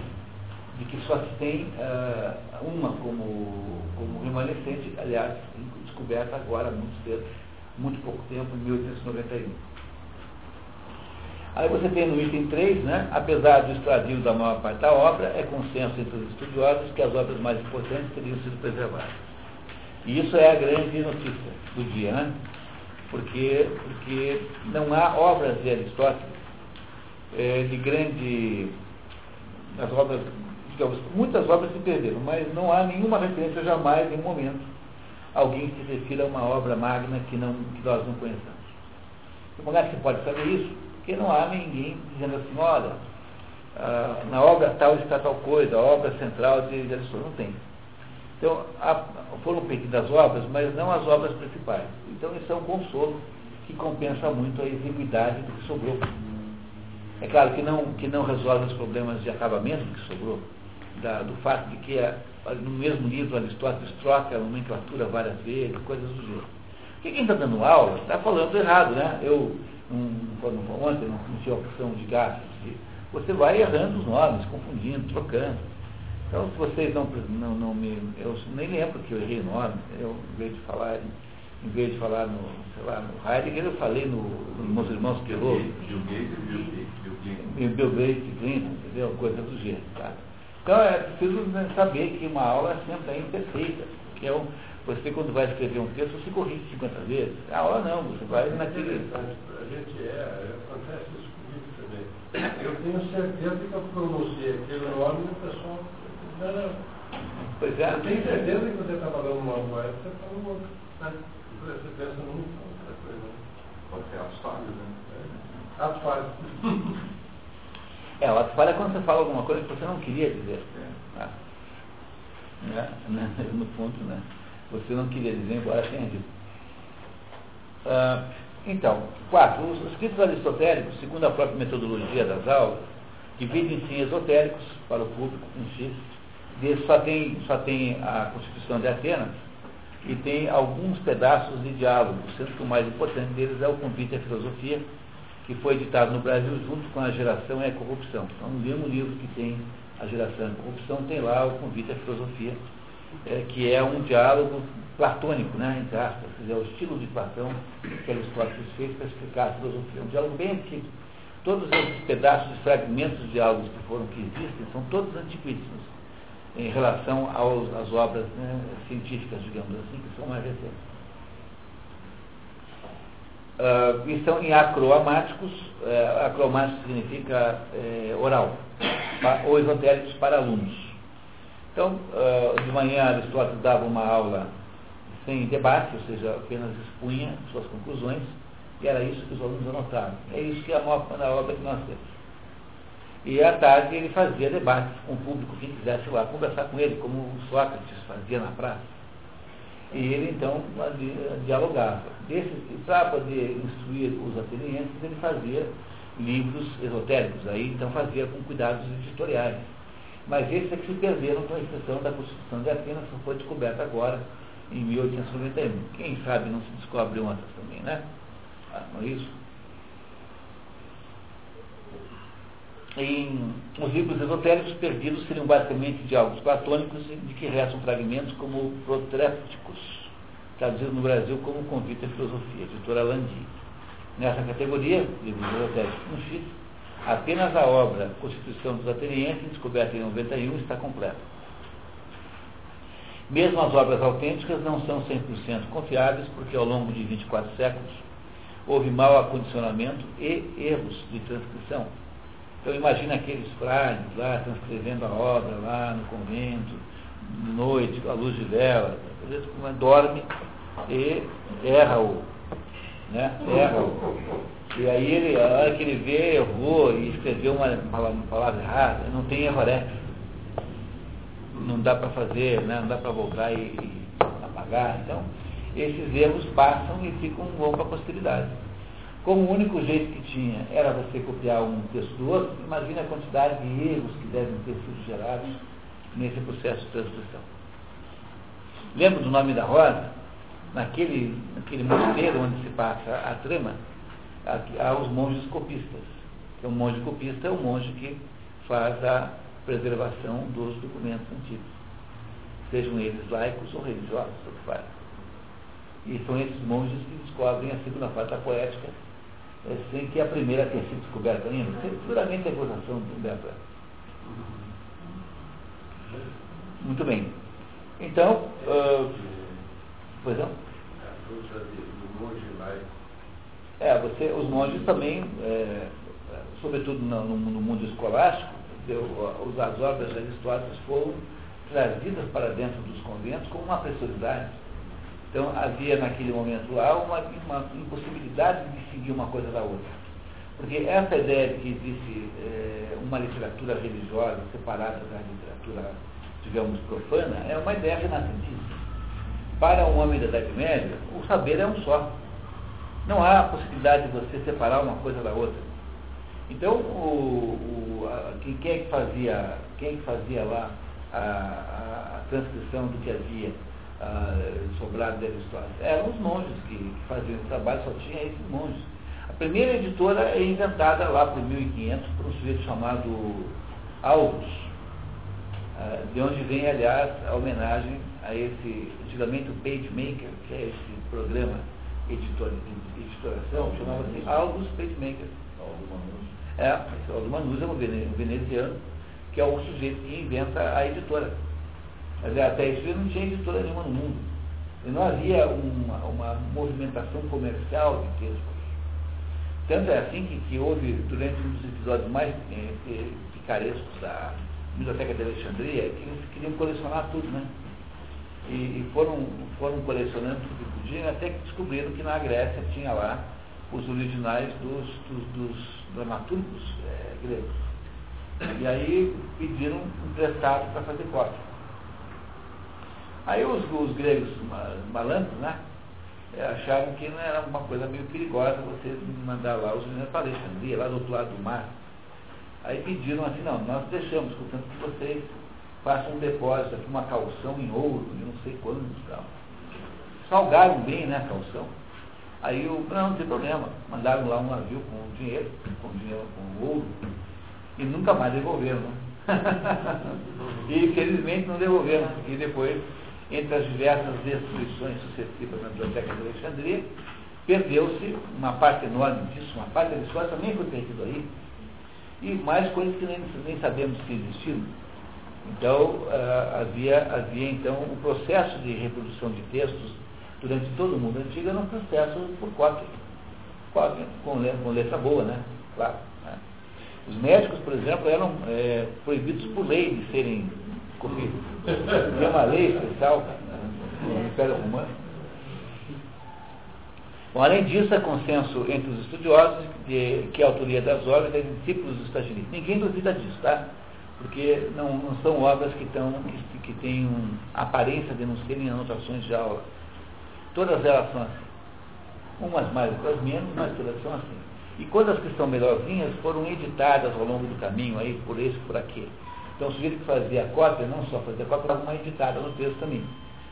de que só se tem uh, uma como, como remanescente, aliás, descoberta agora, muito cedo, muito pouco tempo, em 1891. Aí você tem no item 3, né, apesar do extradio da maior parte da obra, é consenso entre os estudiosos que as obras mais importantes teriam sido preservadas. E isso é a grande notícia do dia, né? Porque, porque não há obras de Aristóteles é, de grande. As obras, digamos, muitas obras se perderam, mas não há nenhuma referência jamais, em momento, alguém se refira a uma obra magna que, não, que nós não conhecemos. Como é que você pode saber isso? Porque não há ninguém dizendo assim, olha, ah, na obra tal está tal coisa, a obra central de Jesus, não tem. Então, há, foram pedidas obras, mas não as obras principais. Então, isso é um consolo que compensa muito a exiguidade do que sobrou. É claro que não, que não resolve os problemas de acabamento que sobrou, da, do fato de que a, no mesmo livro Aristóteles troca a nomenclatura várias vezes, coisas do gênero. Porque quem está dando aula está falando errado, né? Eu, um, ontem não tinha opção de gastos, você vai errando os nomes, confundindo, trocando. Então, se vocês não, não, não me. Eu nem lembro que eu errei nome, eu, em vez de falar Em vez de falar no, sei lá, no Heidegger, eu falei no, no Meus Irmãos Perot. Bill Gates Bill. E Bill Gates e Clinton, entendeu? Coisa do jeito, tá? Então é preciso né, saber que uma aula sempre é imperfeita. Que é um, você, quando vai escrever um texto, você corrige 50 vezes. A aula não, você vai naquele. A gente é, acontece isso comigo também. Eu tenho certeza que eu pronunciei aquele nome e o pessoal. Não, não. Pois é. Eu tenho certeza que você está falando uma coisa, você está falando outra. Né? Você pensa num, outra coisa. Pode ser as falhas, né? Atos falhos. É, o ato falha é quando você fala alguma coisa que você não queria dizer. É. Tá? Né? *laughs* No fundo, né? Você não queria dizer, embora tenha dito. Ah, então, quatro, os escritos aristotélicos, segundo a própria metodologia das aulas, dividem-se em esotéricos para o público em si. Desse só tem, só tem a Constituição de Atenas e tem alguns pedaços de diálogo, sendo que o mais importante deles é o Convite à Filosofia, que foi editado no Brasil junto com a Geração e a Corrupção. Então, no mesmo livro que tem a Geração e a Corrupção, tem lá o Convite à Filosofia, é, que é um diálogo platônico, né, entre aspas, é o estilo de Platão que Aristóteles fez para explicar a filosofia. Um diálogo bem antigo. Todos esses pedaços fragmentos de diálogos que foram que existem são todos antiquíssimos em relação aos, às obras né, científicas, digamos assim, que são mais recentes. Uh, e são em acroamáticos, uh, acromático significa uh, oral, ou esotéricos para alunos. Então, uh, de manhã Aristóteles dava uma aula sem debate, ou seja, apenas expunha suas conclusões, e era isso que os alunos anotaram. É isso que é a maior na obra que nós temos. E à tarde ele fazia debates com o público, quem quisesse lá conversar com ele, como Sócrates fazia na praça. E ele então dialogava. Para poder instruir os atenienses, ele fazia livros esotéricos, aí então fazia com cuidados editoriais. Mas esses é que se perderam com a exceção da Constituição de Atenas, que foi descoberta agora, em 1891. Quem sabe não se descobre outras também, né? Ah, não é isso? Em, os livros esotéricos perdidos seriam basicamente diálogos platônicos de que restam fragmentos como protrépticos, traduzido no Brasil como Convite à Filosofia, editora Landi. Nessa categoria, livros esotéricos com X, apenas a obra Constituição dos Atenienses, descoberta em 91, está completa. Mesmo as obras autênticas não são 100% confiáveis, porque ao longo de 24 séculos houve mau acondicionamento e erros de transcrição então imagina aqueles frades lá transcrevendo a obra lá no convento, de noite, a luz de vela, às vezes dorme e erra o, né? Erra o. E aí ele, a hora que ele vê, errou e escreveu uma, uma palavra errada, não tem errorex. Não dá para fazer, né? não dá para voltar e, e apagar. Então, esses erros passam e ficam vão para a posteridade. Como o único jeito que tinha era você copiar um texto do outro, imagine a quantidade de erros que devem ter sido gerados nesse processo de transcrição. Lembra do nome da Rosa? Naquele, naquele mosteiro onde se passa a trama, há os monges copistas. É um monge copista é o monge que faz a preservação dos documentos antigos, sejam eles laicos ou religiosos, o que faz. E são esses monges que descobrem a segunda parte da poética é, sem que a primeira tenha sido descoberta ainda. Seguramente a acusação do Humberto Muito bem. Então, uh, pois não? É, você, os monges também, é, sobretudo no, no, mundo escolástico, deu, as obras Aristóteles foram trazidas para dentro dos conventos com uma preciosidade então havia naquele momento lá uma, uma impossibilidade de seguir uma coisa da outra. Porque essa ideia de que existe é, uma literatura religiosa separada da literatura, digamos, profana, é uma ideia renascentista. Para um homem da Idade Média, o saber é um só. Não há possibilidade de você separar uma coisa da outra. Então, o, o, a, quem, é que fazia, quem é que fazia lá a, a, a transcrição do que havia sobrado de Aristóteles. Eram os monges que, que faziam esse trabalho, só tinha esses monges. A primeira editora é inventada lá por 1500 por um sujeito chamado Alvos, de onde vem, aliás, a homenagem a esse, antigamente o PageMaker, que é esse programa editor, de editoração, chamava-se Aldous PageMaker. É, Aldo Manuz é um veneziano, que é o sujeito que inventa a editora. Mas até isso não tinha editora nenhuma no mundo. E não havia uma, uma movimentação comercial de textos. Tanto é assim que, que houve, durante um dos episódios mais eh, picarescos da Biblioteca de Alexandria, que eles queriam colecionar tudo, né? E, e foram, foram colecionando tudo que podiam, até que descobriram que na Grécia tinha lá os originais dos, dos, dos dramaturgos é, gregos. E aí pediram emprestado para fazer cópia. Aí os, os gregos malandros, né? É, acharam que não era uma coisa meio perigosa você mandar lá os originais para Alexandria, lá do outro lado do mar. Aí pediram assim, não, nós deixamos, portanto que vocês façam um depósito aqui, uma calção em ouro, de não sei quantos tal. Salgaram bem, né, a calção. Aí o não, não tem problema. Mandaram lá um navio com dinheiro, com dinheiro, com ouro, e nunca mais devolveram. Né? *laughs* e felizmente não devolveram. E depois, entre as diversas destruições sucessivas na Biblioteca de Alexandria, perdeu-se uma parte enorme disso, uma parte história também foi perdida aí, e mais coisas que nem, nem sabemos que existiram. Então, uh, havia, havia então o processo de reprodução de textos durante todo o mundo antigo era um processo por cópia, cópia com, com letra boa, né? Claro. Né? Os médicos, por exemplo, eram é, proibidos por lei de serem copiados. Tinha uma lei especial no Império Romano. Bom, além disso, há consenso entre os estudiosos de que a autoria das obras é discípulos dos Taginistas. Ninguém duvida disso, tá? Porque não, não são obras que, tão, que, que têm um, aparência de não serem anotações de aula. Todas elas são assim. Umas mais, outras menos, mas todas são assim. E quando que são melhorzinhas foram editadas ao longo do caminho, aí, por esse, por aquele. Então o sujeito que fazia a cópia, não só fazia a cópia, estava uma editada no texto também.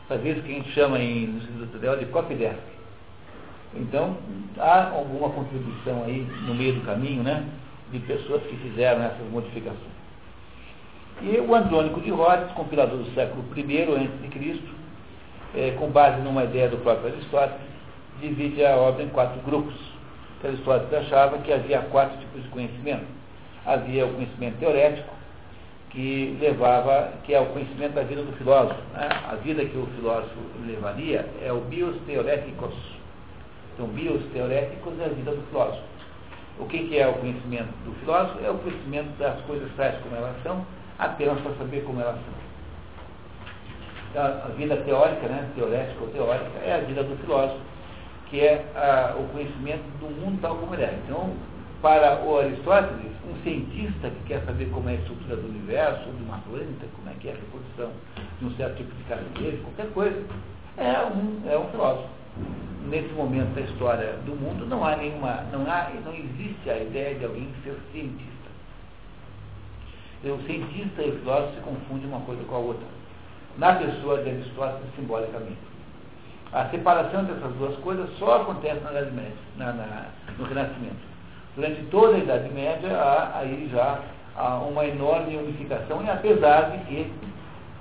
Fazia isso que a gente chama em, no Instituto de copy desk. Então, há alguma contribuição aí no meio do caminho, né? De pessoas que fizeram essas modificações. E o Andrônico de Rhodes, compilador do século I a.C., é, com base numa ideia do próprio Aristóteles, divide a obra em quatro grupos. Aristóteles achava que havia quatro tipos de conhecimento. Havia o conhecimento teorético, que levava, que é o conhecimento da vida do filósofo. Né? A vida que o filósofo levaria é o bios teoreticos. Então, bios teoréticos é a vida do filósofo. O que, que é o conhecimento do filósofo? É o conhecimento das coisas tais como elas são, apenas para saber como elas são. Então, a vida teórica, né, teorética ou teórica, é a vida do filósofo, que é a, o conhecimento do mundo tal como ele é. Então, para o Aristóteles, um cientista que quer saber como é a estrutura do universo, de uma planta, como é que é a reprodução de um certo tipo de caranguejo, qualquer coisa, é um, é um filósofo. Nesse momento da história do mundo não há nenhuma, não há, não existe a ideia de alguém ser cientista. O cientista e o filósofo se confundem uma coisa com a outra. Na pessoa de Aristóteles, simbolicamente. A separação dessas duas coisas só acontece na Idade Média, na, na, no Renascimento. Durante toda a Idade Média há aí já há uma enorme unificação, e apesar de que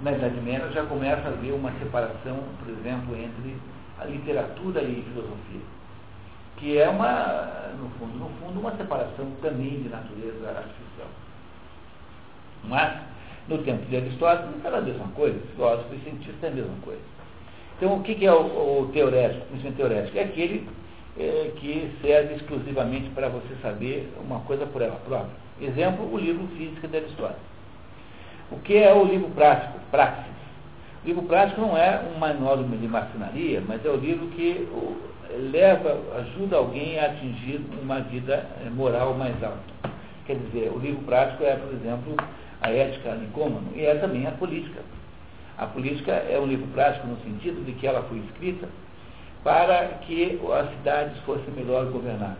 na Idade Média já começa a haver uma separação, por exemplo, entre a literatura e a filosofia, que é uma, no fundo, no fundo, uma separação também de natureza artificial. Mas, no tempo de Aristóteles, era a mesma coisa, filósofo e cientista é a mesma coisa. Então, o que é o, o teorético, o teorético? É aquele é, que serve exclusivamente para você saber uma coisa por ela própria. Exemplo, o livro Física de Aristóteles. O que é o livro prático? Praxis. O livro prático não é um manual de marcenaria, mas é o livro que leva, ajuda alguém a atingir uma vida é, moral mais alta. Quer dizer, o livro prático é, por exemplo, a ética nicômano e é também a política. A política é um livro prático no sentido de que ela foi escrita para que as cidades fossem melhor governadas.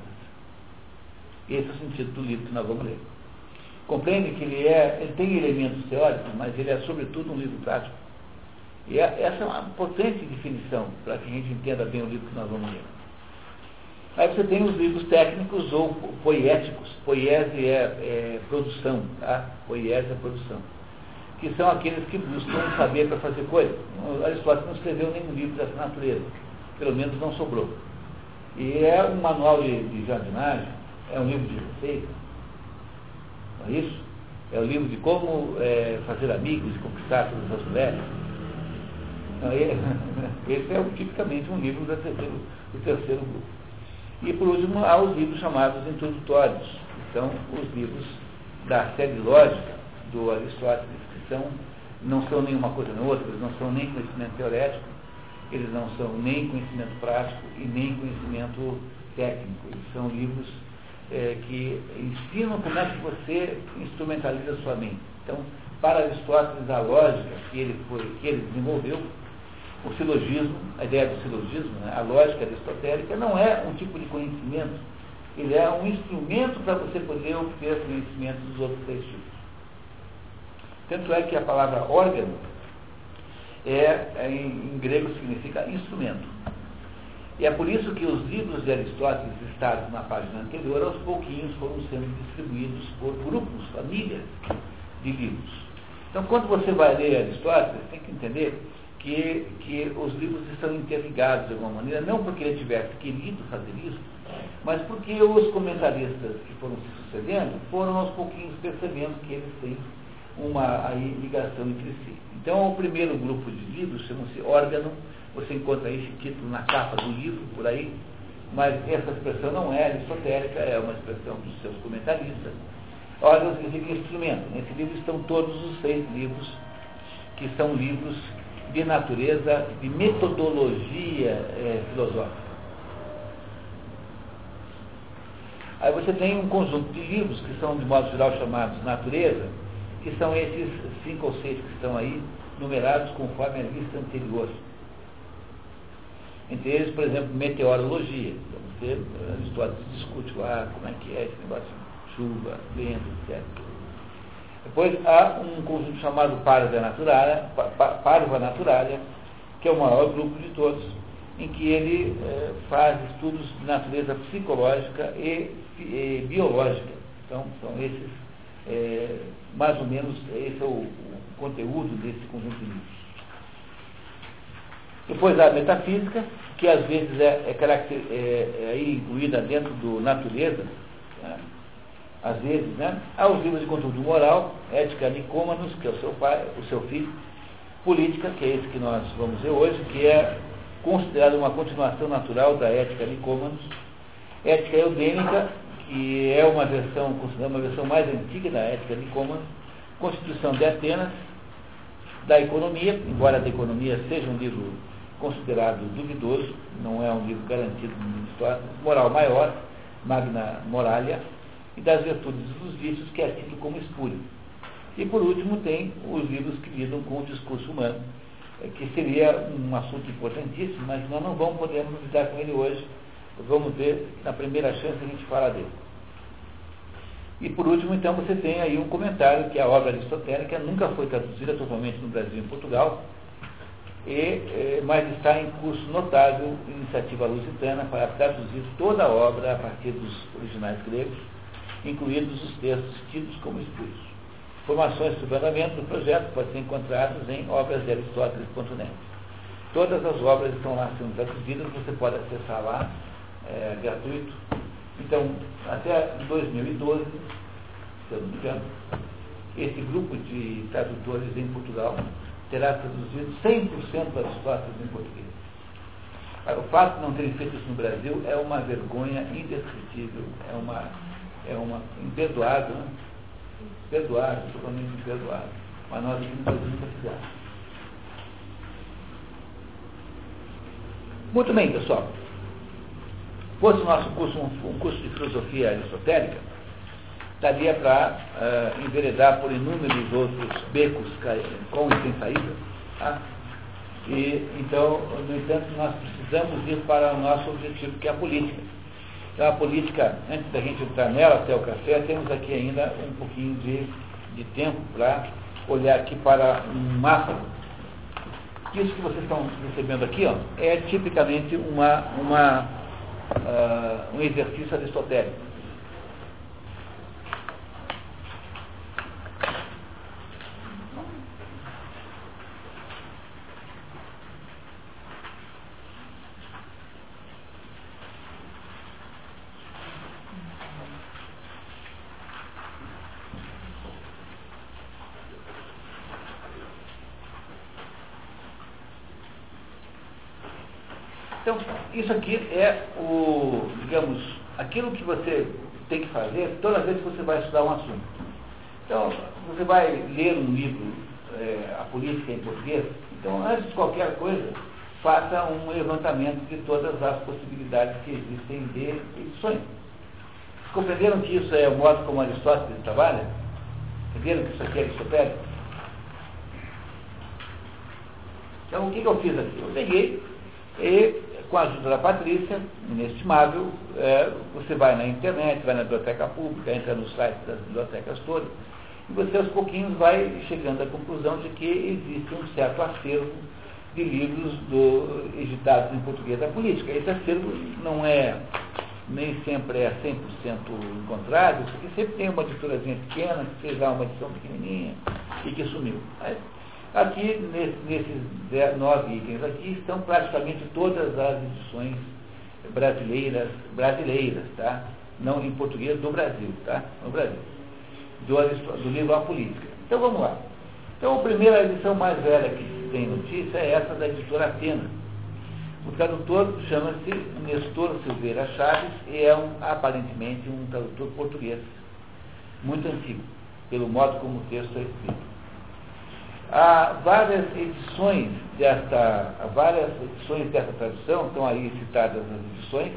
Esse é o sentido do livro que nós vamos ler. Compreende que ele, é, ele tem elementos teóricos, mas ele é sobretudo um livro prático. E é, essa é uma potente definição para que a gente entenda bem o livro que nós vamos ler. Aí você tem os livros técnicos ou poéticos. Poiese é, é produção, tá? Poiese é produção. que são aqueles que buscam saber para fazer coisas. Aristóteles não escreveu nenhum livro dessa natureza, pelo menos não sobrou. E é um manual de, de jardinagem, é um livro de receita, não é isso? É o um livro de como é, fazer amigos e conquistar todas as mulheres. Então, *laughs* esse é tipicamente um livro do terceiro, do terceiro grupo. E por último, há os livros chamados introdutórios, que são os livros da série lógica do Aristóteles, que são, não são nenhuma coisa nem outra, não são nem conhecimento teorético, eles não são nem conhecimento prático e nem conhecimento técnico. Eles são livros é, que ensinam como é que você instrumentaliza a sua mente. Então, para Aristóteles, a lógica que ele, foi, que ele desenvolveu o silogismo, a ideia do silogismo, né, a lógica aristotélica, não é um tipo de conhecimento, ele é um instrumento para você poder obter conhecimento dos outros três tipos. Tanto é que a palavra órgano é, é em, em grego significa instrumento. E é por isso que os livros de Aristóteles listados na página anterior, aos pouquinhos foram sendo distribuídos por grupos, famílias de livros. Então, quando você vai ler Aristóteles, tem que entender que, que os livros estão interligados de alguma maneira, não porque ele tivesse querido fazer isso, mas porque os comentaristas que foram se sucedendo foram aos pouquinhos percebendo que eles têm uma aí, ligação entre si. Então, o primeiro grupo de livros chama-se Órgano, você encontra esse título na capa do livro, por aí, mas essa expressão não é aristotélica, é uma expressão dos seus comentaristas. Órgão significa instrumento. Nesse livro estão todos os seis livros, que são livros de natureza, de metodologia é, filosófica. Aí você tem um conjunto de livros que são, de modo geral, chamados natureza, que são esses cinco ou seis que estão aí, numerados conforme a lista anterior. Entre eles, por exemplo, meteorologia. Então, você, Aristóteles discute lá como é que é esse negócio de chuva, vento, etc. Depois há um conjunto chamado Parva Naturalia, Parva Naturalia, que é o maior grupo de todos, em que ele eh, faz estudos de natureza psicológica e, e biológica. Então, são esses, eh, mais ou menos, esse é o, o conteúdo desse conjunto de livros. Depois a metafísica, que às vezes é, é, é, é incluída dentro do natureza, né? às vezes, né? Há os livros de conteúdo moral, ética Nicômanos, que é o seu pai, o seu filho, política, que é esse que nós vamos ver hoje, que é considerado uma continuação natural da ética Nicômanos, ética eudêmica, que é uma versão, considerada uma versão mais antiga da ética Nicômanos, Constituição de Atenas, da economia, embora a economia seja um livro considerado duvidoso, não é um livro garantido no história, moral maior, Magna Moralia, e das virtudes dos vícios, que é tido como espúrio. E por último tem os livros que lidam com o discurso humano, eh, que seria um assunto importantíssimo, mas nós não vamos poder lidar com ele hoje. Vamos ver, na primeira chance a gente fala dele. E por último, então, você tem aí um comentário que a obra aristotélica nunca foi traduzida totalmente no Brasil e em Portugal, e, eh, mas está em curso notável, iniciativa lusitana, para traduzir toda a obra a partir dos originais gregos, incluídos os textos tidos como espúrios. Informações sobre o andamento do projeto podem ser encontradas em obras de Aristóteles.net. Todas as obras estão lá sendo traduzidas, você pode acessar lá, é, gratuito. Então, até 2012, se eu não me engano, esse grupo de tradutores em Portugal terá traduzido 100% das Aristóteles em português. O fato de não terem feito isso no Brasil é uma vergonha indescritível, é uma é uma imperdoável, né? Perdoável, totalmente imperdoável. Mas nós aqui no Brasil nunca fizemos. Muito bem, pessoal. Fosse o nosso curso um, um curso de filosofia aristotélica, daria para uh, enveredar por inúmeros outros becos com e sem saída. Tá? E, então, no entanto, nós precisamos ir para o nosso objetivo, que é a política. Então, a política, antes da gente entrar nela até o café, temos aqui ainda um pouquinho de, de tempo para olhar aqui para um mapa. Isso que vocês estão recebendo aqui ó, é tipicamente uma, uma, uh, um exercício aristotélico. Então, isso aqui é o, digamos, aquilo que você tem que fazer toda vez que você vai estudar um assunto. Então, você vai ler um livro, é, A Política em Português, então, antes de qualquer coisa, faça um levantamento de todas as possibilidades que existem de edições. Compreenderam que isso é o modo como Aristóteles trabalha? Entenderam que isso aqui é aristotélico? Então, o que, que eu fiz aqui? Eu peguei e, com a ajuda da Patrícia, inestimável, é, você vai na internet, vai na biblioteca pública, entra no site das bibliotecas todas, e você aos pouquinhos vai chegando à conclusão de que existe um certo acervo de livros do, editados em português da política. Esse acervo não é, nem sempre é 100% encontrado, porque sempre tem uma editorazinha pequena que fez lá uma edição pequenininha e que sumiu. Mas, aqui, nesses nove itens aqui, estão praticamente todas as edições brasileiras, brasileiras, tá? Não em português do Brasil, tá? No Brasil. Do, do livro A Política. Então vamos lá. Então a primeira edição mais velha que tem notícia é essa da editora Atena. O tradutor chama-se Nestor Silveira Chaves e é um, aparentemente um tradutor português, muito antigo, pelo modo como o texto é escrito. Há várias edições desta, várias edições dessa tradução, estão aí citadas as edições,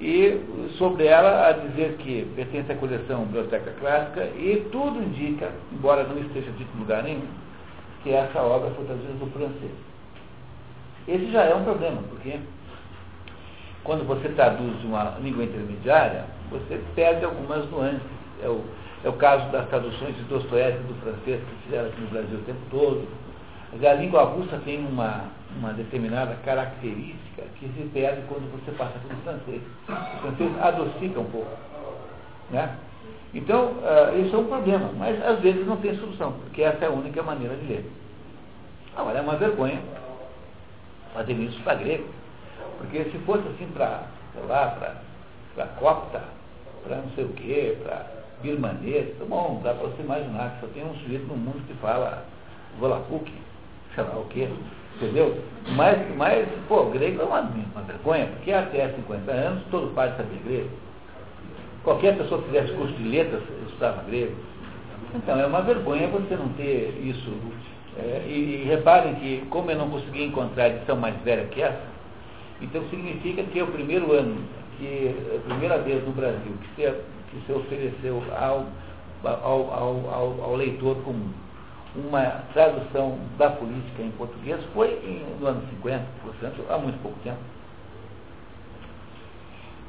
e sobre ela a dizer que pertence à coleção Biblioteca Clássica e tudo indica, embora não esteja dito em lugar nenhum, que essa obra foi traduzida do francês. Esse já é um problema, porque quando você traduz uma língua intermediária, você perde algumas nuances. É o, é o caso das traduções de Dostoiévski do francês que fizeram aqui no Brasil o tempo todo. A língua russa tem uma, uma determinada característica que se perde quando você passa pelo francês. O francês adocica um pouco. Né? Então, uh, isso é um problema, mas às vezes não tem solução, porque essa é a única maneira de ler. Agora, é uma vergonha fazer isso para grego, porque se fosse assim para, sei lá, para copta, para não sei o quê, para birmanês, tá bom, dá para você imaginar que só tem um sujeito no mundo que fala volapuk, sei lá o quê, entendeu? Mas, mas pô, grego é uma, uma vergonha, porque até 50 anos todo pai sabia grego. Qualquer pessoa que fizesse curso de letras estudava grego. Então, é uma vergonha você não ter isso. É, e, e, reparem que, como eu não consegui encontrar a edição mais velha que essa, então significa que é o primeiro ano, que é a primeira vez no Brasil que se, que se ofereceu ao, ao, ao, ao, leitor comum uma tradução da política em português foi em, no ano 50, portanto, há muito pouco tempo.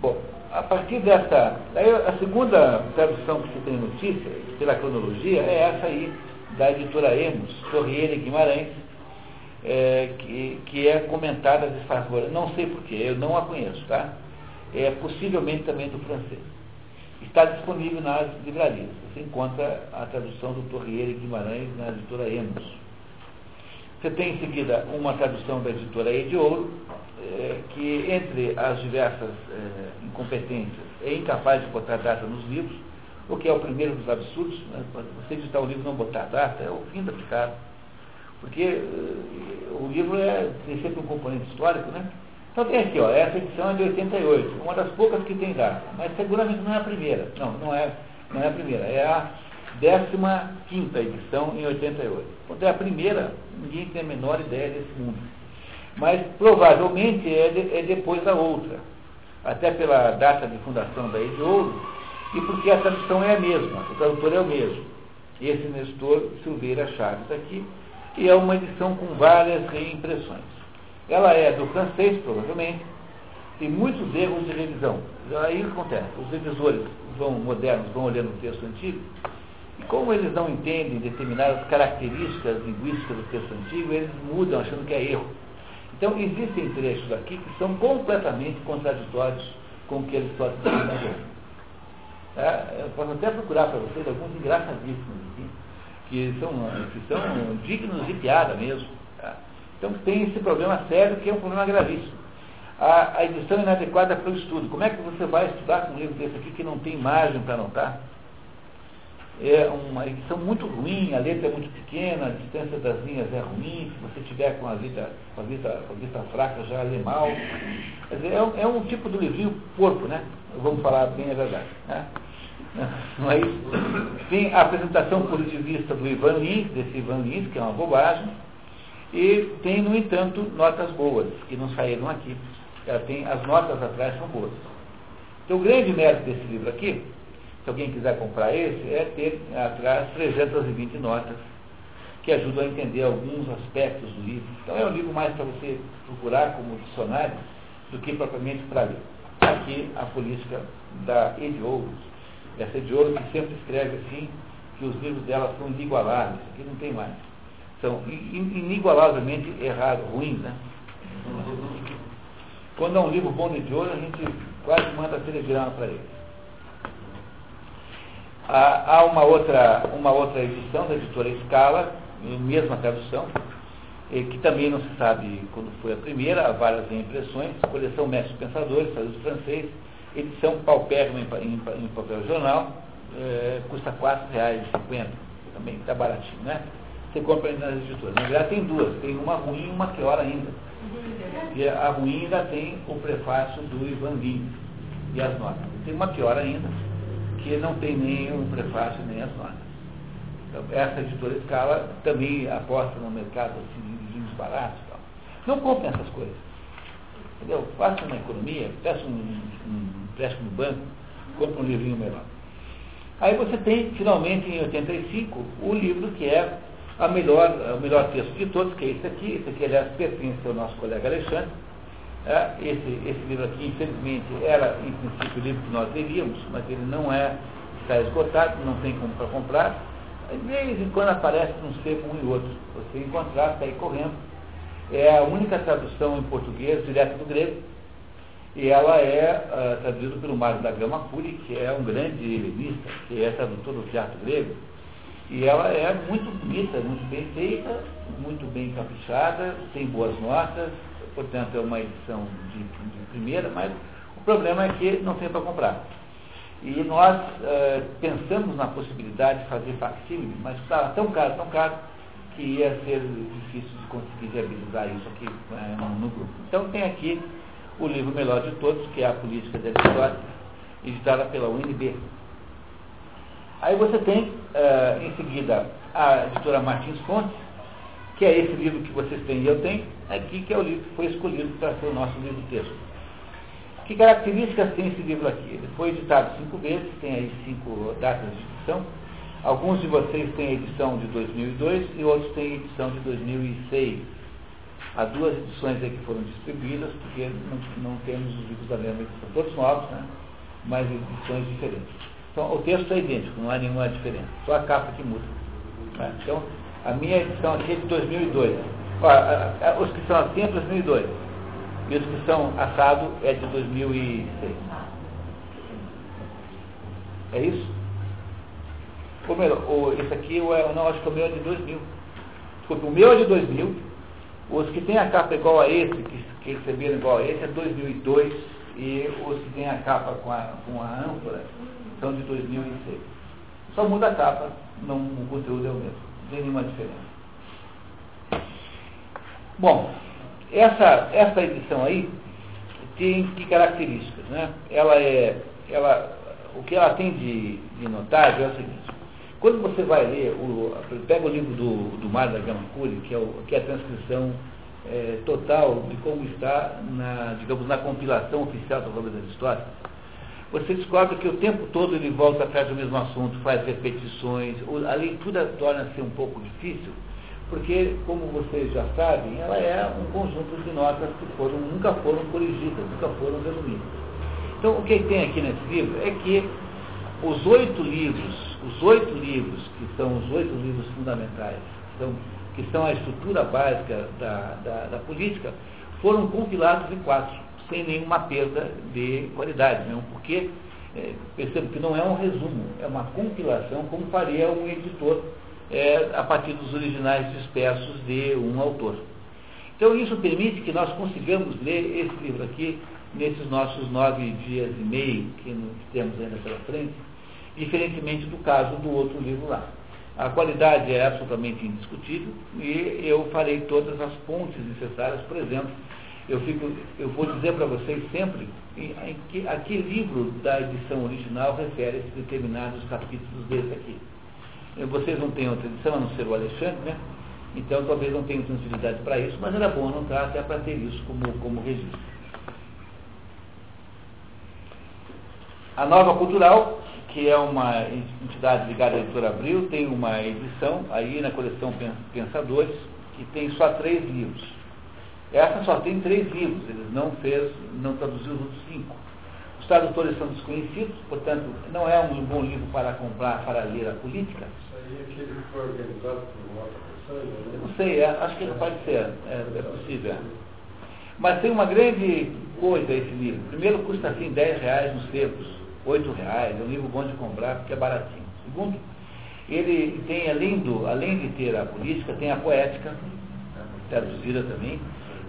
Bom, a partir dessa. A segunda tradução que se tem notícia, pela cronologia, é essa aí, da editora Emos, Torriere Guimarães, é, que, que é comentada de favor. Não sei porquê, eu não a conheço, tá? É possivelmente também do francês. Está disponível nas livrarias. Você encontra a tradução do Torriere Guimarães na editora Emos. Você tem em seguida uma tradução da editora E de Ouro, que entre as diversas é, incompetências é incapaz de botar data nos livros, o que é o primeiro dos absurdos. Né? Você editar o livro e não botar data é o fim da picada. Porque é, o livro é, tem sempre um componente histórico, né? Então tem aqui, ó, essa edição é de 88, uma das poucas que tem data, mas seguramente não é a primeira. Não, não é, não é a primeira, é a 15 edição em 88. Quando é a primeira, ninguém tem a menor ideia desse mundo mas provavelmente é, de, é depois da outra, até pela data de fundação da de Ouro, e porque a tradução é a mesma, o tradutor é o mesmo. Esse Nestor Silveira Chaves aqui, e é uma edição com várias reimpressões. Ela é do francês, provavelmente, tem muitos erros de revisão. Aí acontece? Os revisores vão, modernos vão olhando o texto antigo, e como eles não entendem determinadas características linguísticas do texto antigo, eles mudam achando que é erro. Então, existem trechos aqui que são completamente contraditórios com o que eles dizer. É, eu posso até procurar para vocês alguns engraçadíssimos aqui, que são, que são dignos de piada mesmo. Então, tem esse problema sério, que é um problema gravíssimo. A, a edição inadequada para o estudo. Como é que você vai estudar com um livro desse aqui que não tem margem para anotar? é uma edição muito ruim, a letra é muito pequena, a distância das linhas é ruim, se você tiver com a vista, com a com a fraca já lê mal. Quer dizer, é, um, é um tipo do livrinho porco, né? Vamos falar bem a verdade. Né? Não é isso? Tem a apresentação positivista do Ivan Lins, desse Ivan Lins, que é uma bobagem, e tem, no entanto, notas boas, que não saíram aqui. Ela tem, as notas atrás são boas. Então, o grande mérito desse livro aqui se alguém quiser comprar esse, é ter atrás 320 notas que ajudam a entender alguns aspectos do livro. Então é um livro mais para você procurar como dicionário do que propriamente para ler. Aqui a política da Ediouro, essa Ediouro que sempre escreve assim, que os livros dela são inigualáveis, aqui não tem mais. São inigualavelmente errados, ruins, né? Quando é um livro bom de Ediouro, a gente quase manda telegrama para ele. Há uma outra, uma outra edição da editora Scala, mesma tradução, que também não se sabe quando foi a primeira, há várias impressões, coleção Mestres Pensadores, traduzido francês, edição paupérrima em, em, papel jornal, é, custa R$ 4,50, também está baratinho, né? Você compra nas editoras. Na verdade tem duas, tem uma ruim e uma pior ainda. E a ruim ainda tem o prefácio do Ivan Lins e as notas. Tem uma pior ainda, que não tem nem o prefácio nem as notas. Então, essa editora Escala também aposta no mercado assim, de livros baratos. Tal. Não comprem essas coisas. Entendeu? Faça uma economia, peça um, um empréstimo no banco, compre um livrinho melhor. Aí você tem, finalmente, em 85, o livro que é a melhor, o melhor texto de todos, que é esse aqui. Esse aqui, aliás, pertence ao nosso colega Alexandre. É, esse, esse livro aqui, infelizmente, era em princípio o livro que nós teríamos, mas ele não é, está esgotado, não tem como para comprar. De vez em quando aparece num sebo um e outro. Você encontrar, sair correndo. É a única tradução em português direto do grego. E ela é uh, traduzida pelo Mário da Gama Puri, que é um grande helenista, que é tradutor do teatro grego. E ela é muito bonita, muito bem feita, muito bem caprichada, tem boas notas, portanto é uma edição de, de primeira, mas o problema é que não tem para comprar. E nós uh, pensamos na possibilidade de fazer facsímile, mas estava tão caro, tão caro, que ia ser difícil de conseguir viabilizar isso aqui no, no, grupo. Então tem aqui o livro melhor de todos, que é A Política da História, editada pela UNB. Aí você tem, uh, em seguida, a editora Martins Fontes, que é esse livro que vocês têm e eu tenho, aqui que é o livro que foi escolhido para ser o nosso livro texto. Que características tem esse livro aqui? Ele foi editado cinco vezes, tem aí cinco datas de edição. Alguns de vocês têm a edição de 2002 e outros têm a edição de 2006. Há duas edições aí que foram distribuídas, porque não, não temos os livros da mesma edição. Todos novos, né? mas edições diferentes. Então, o texto é idêntico, não há nenhuma diferença. Só a capa que muda. Né? Então, a minha edição aqui é de 2002. Ó, os que são assim é 2002. E os que são assado é de 2006. É isso? Ou melhor, o, esse aqui, o, não, acho que o meu é de 2000. Desculpa, o meu é de 2000. Os que têm a capa igual a esse, que, que receberam igual a esse, é 2002. E os que têm a capa com a, com a ânfora são de 2006. Só muda a capa, não, o conteúdo é o mesmo tem nenhuma diferença. Bom, essa, essa edição aí tem que características, né? Ela é, ela, o que ela tem de, de notável é o seguinte, quando você vai ler, o, pega o livro do, do Mário da Gama Cury, que é, o, que é a transcrição é, total de como está na, digamos, na compilação oficial das obras das histórias, você descobre que o tempo todo ele volta atrás do mesmo assunto, faz repetições, a leitura torna-se um pouco difícil, porque, como vocês já sabem, ela é um conjunto de notas que foram, nunca foram corrigidas, nunca foram resumidas. Então, o que tem aqui nesse livro é que os oito livros, os oito livros, que são os oito livros fundamentais, são, que são a estrutura básica da, da, da política, foram compilados em quatro sem nenhuma perda de qualidade, mesmo porque é, percebo que não é um resumo, é uma compilação, como faria um editor é, a partir dos originais dispersos de um autor. Então isso permite que nós consigamos ler esse livro aqui nesses nossos nove dias e meio que temos ainda pela frente, diferentemente do caso do outro livro lá. A qualidade é absolutamente indiscutível e eu farei todas as pontes necessárias, por exemplo, eu, fico, eu vou dizer para vocês sempre em, em que, a que livro da edição original refere-se determinados capítulos desse aqui. Vocês não têm outra edição, a não ser o Alexandre, né? Então talvez não tenham sensibilidade para isso, mas era bom anotar até para ter isso como, como registro. A Nova Cultural, que é uma entidade ligada à editora Abril, tem uma edição aí na coleção Pensadores, que tem só três livros. Essa só tem três livros, eles não fez, não traduziu os outros cinco. Os tradutores são desconhecidos, portanto, não é um bom livro para comprar para ler a política. Isso aí é aquele que foi organizado por uma outra pessoa, né? Não sei, é, acho que pode ser, é, é possível. Mas tem uma grande coisa esse livro. Primeiro custa assim 10 reais nos sebos, 8 reais, é um livro bom de comprar porque é baratinho. Segundo, ele tem, além, do, além de ter a política, tem a poética, traduzida também,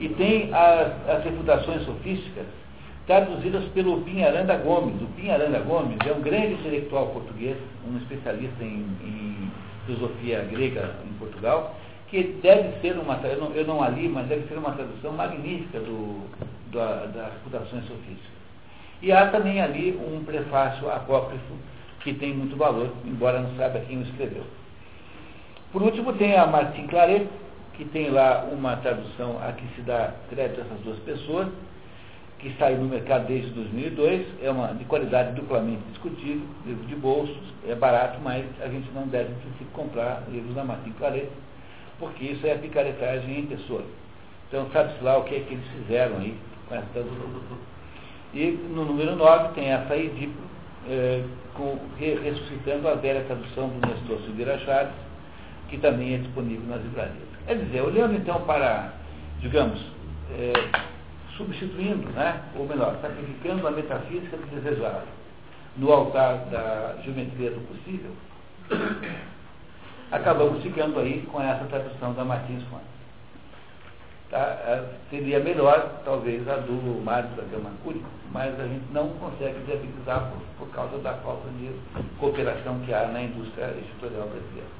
e tem as, as refutações sofísticas, traduzidas pelo Pinharanda Gomes. O Pinharanda Gomes é um grande intelectual português, um especialista em, em filosofia grega em Portugal, que deve ser uma, eu não, eu não a li, mas deve ser uma tradução magnífica do, da, das reputações sofísticas. E há também ali um prefácio apócrifo que tem muito valor, embora não saiba quem o escreveu. Por último, tem a Martin Claret, que tem lá uma tradução a que se dá crédito a essas duas pessoas, que saiu no mercado desde 2002, é uma de qualidade duplamente discutível, livro de bolsos, é barato, mas a gente não deve, comprar livros da Martin Claret, porque isso é picaretagem em pessoa. Então, sabe-se lá o que é que eles fizeram aí com essa tradução. E no número 9 tem essa aí é, com, ressuscitando a velha tradução do Nestor Silveira Chaves, que também é disponível nas livrarias. Quer dizer, olhando então para, digamos, é, substituindo, né, ou melhor, sacrificando a metafísica do desejável no altar da geometria do possível, acabamos ficando aí com essa tradução da Martins Fontes. Tá? É, seria melhor, talvez, a do Mário da Gama Curi, mas a gente não consegue viabilizar por, por causa da falta de cooperação que há na indústria editorial brasileira.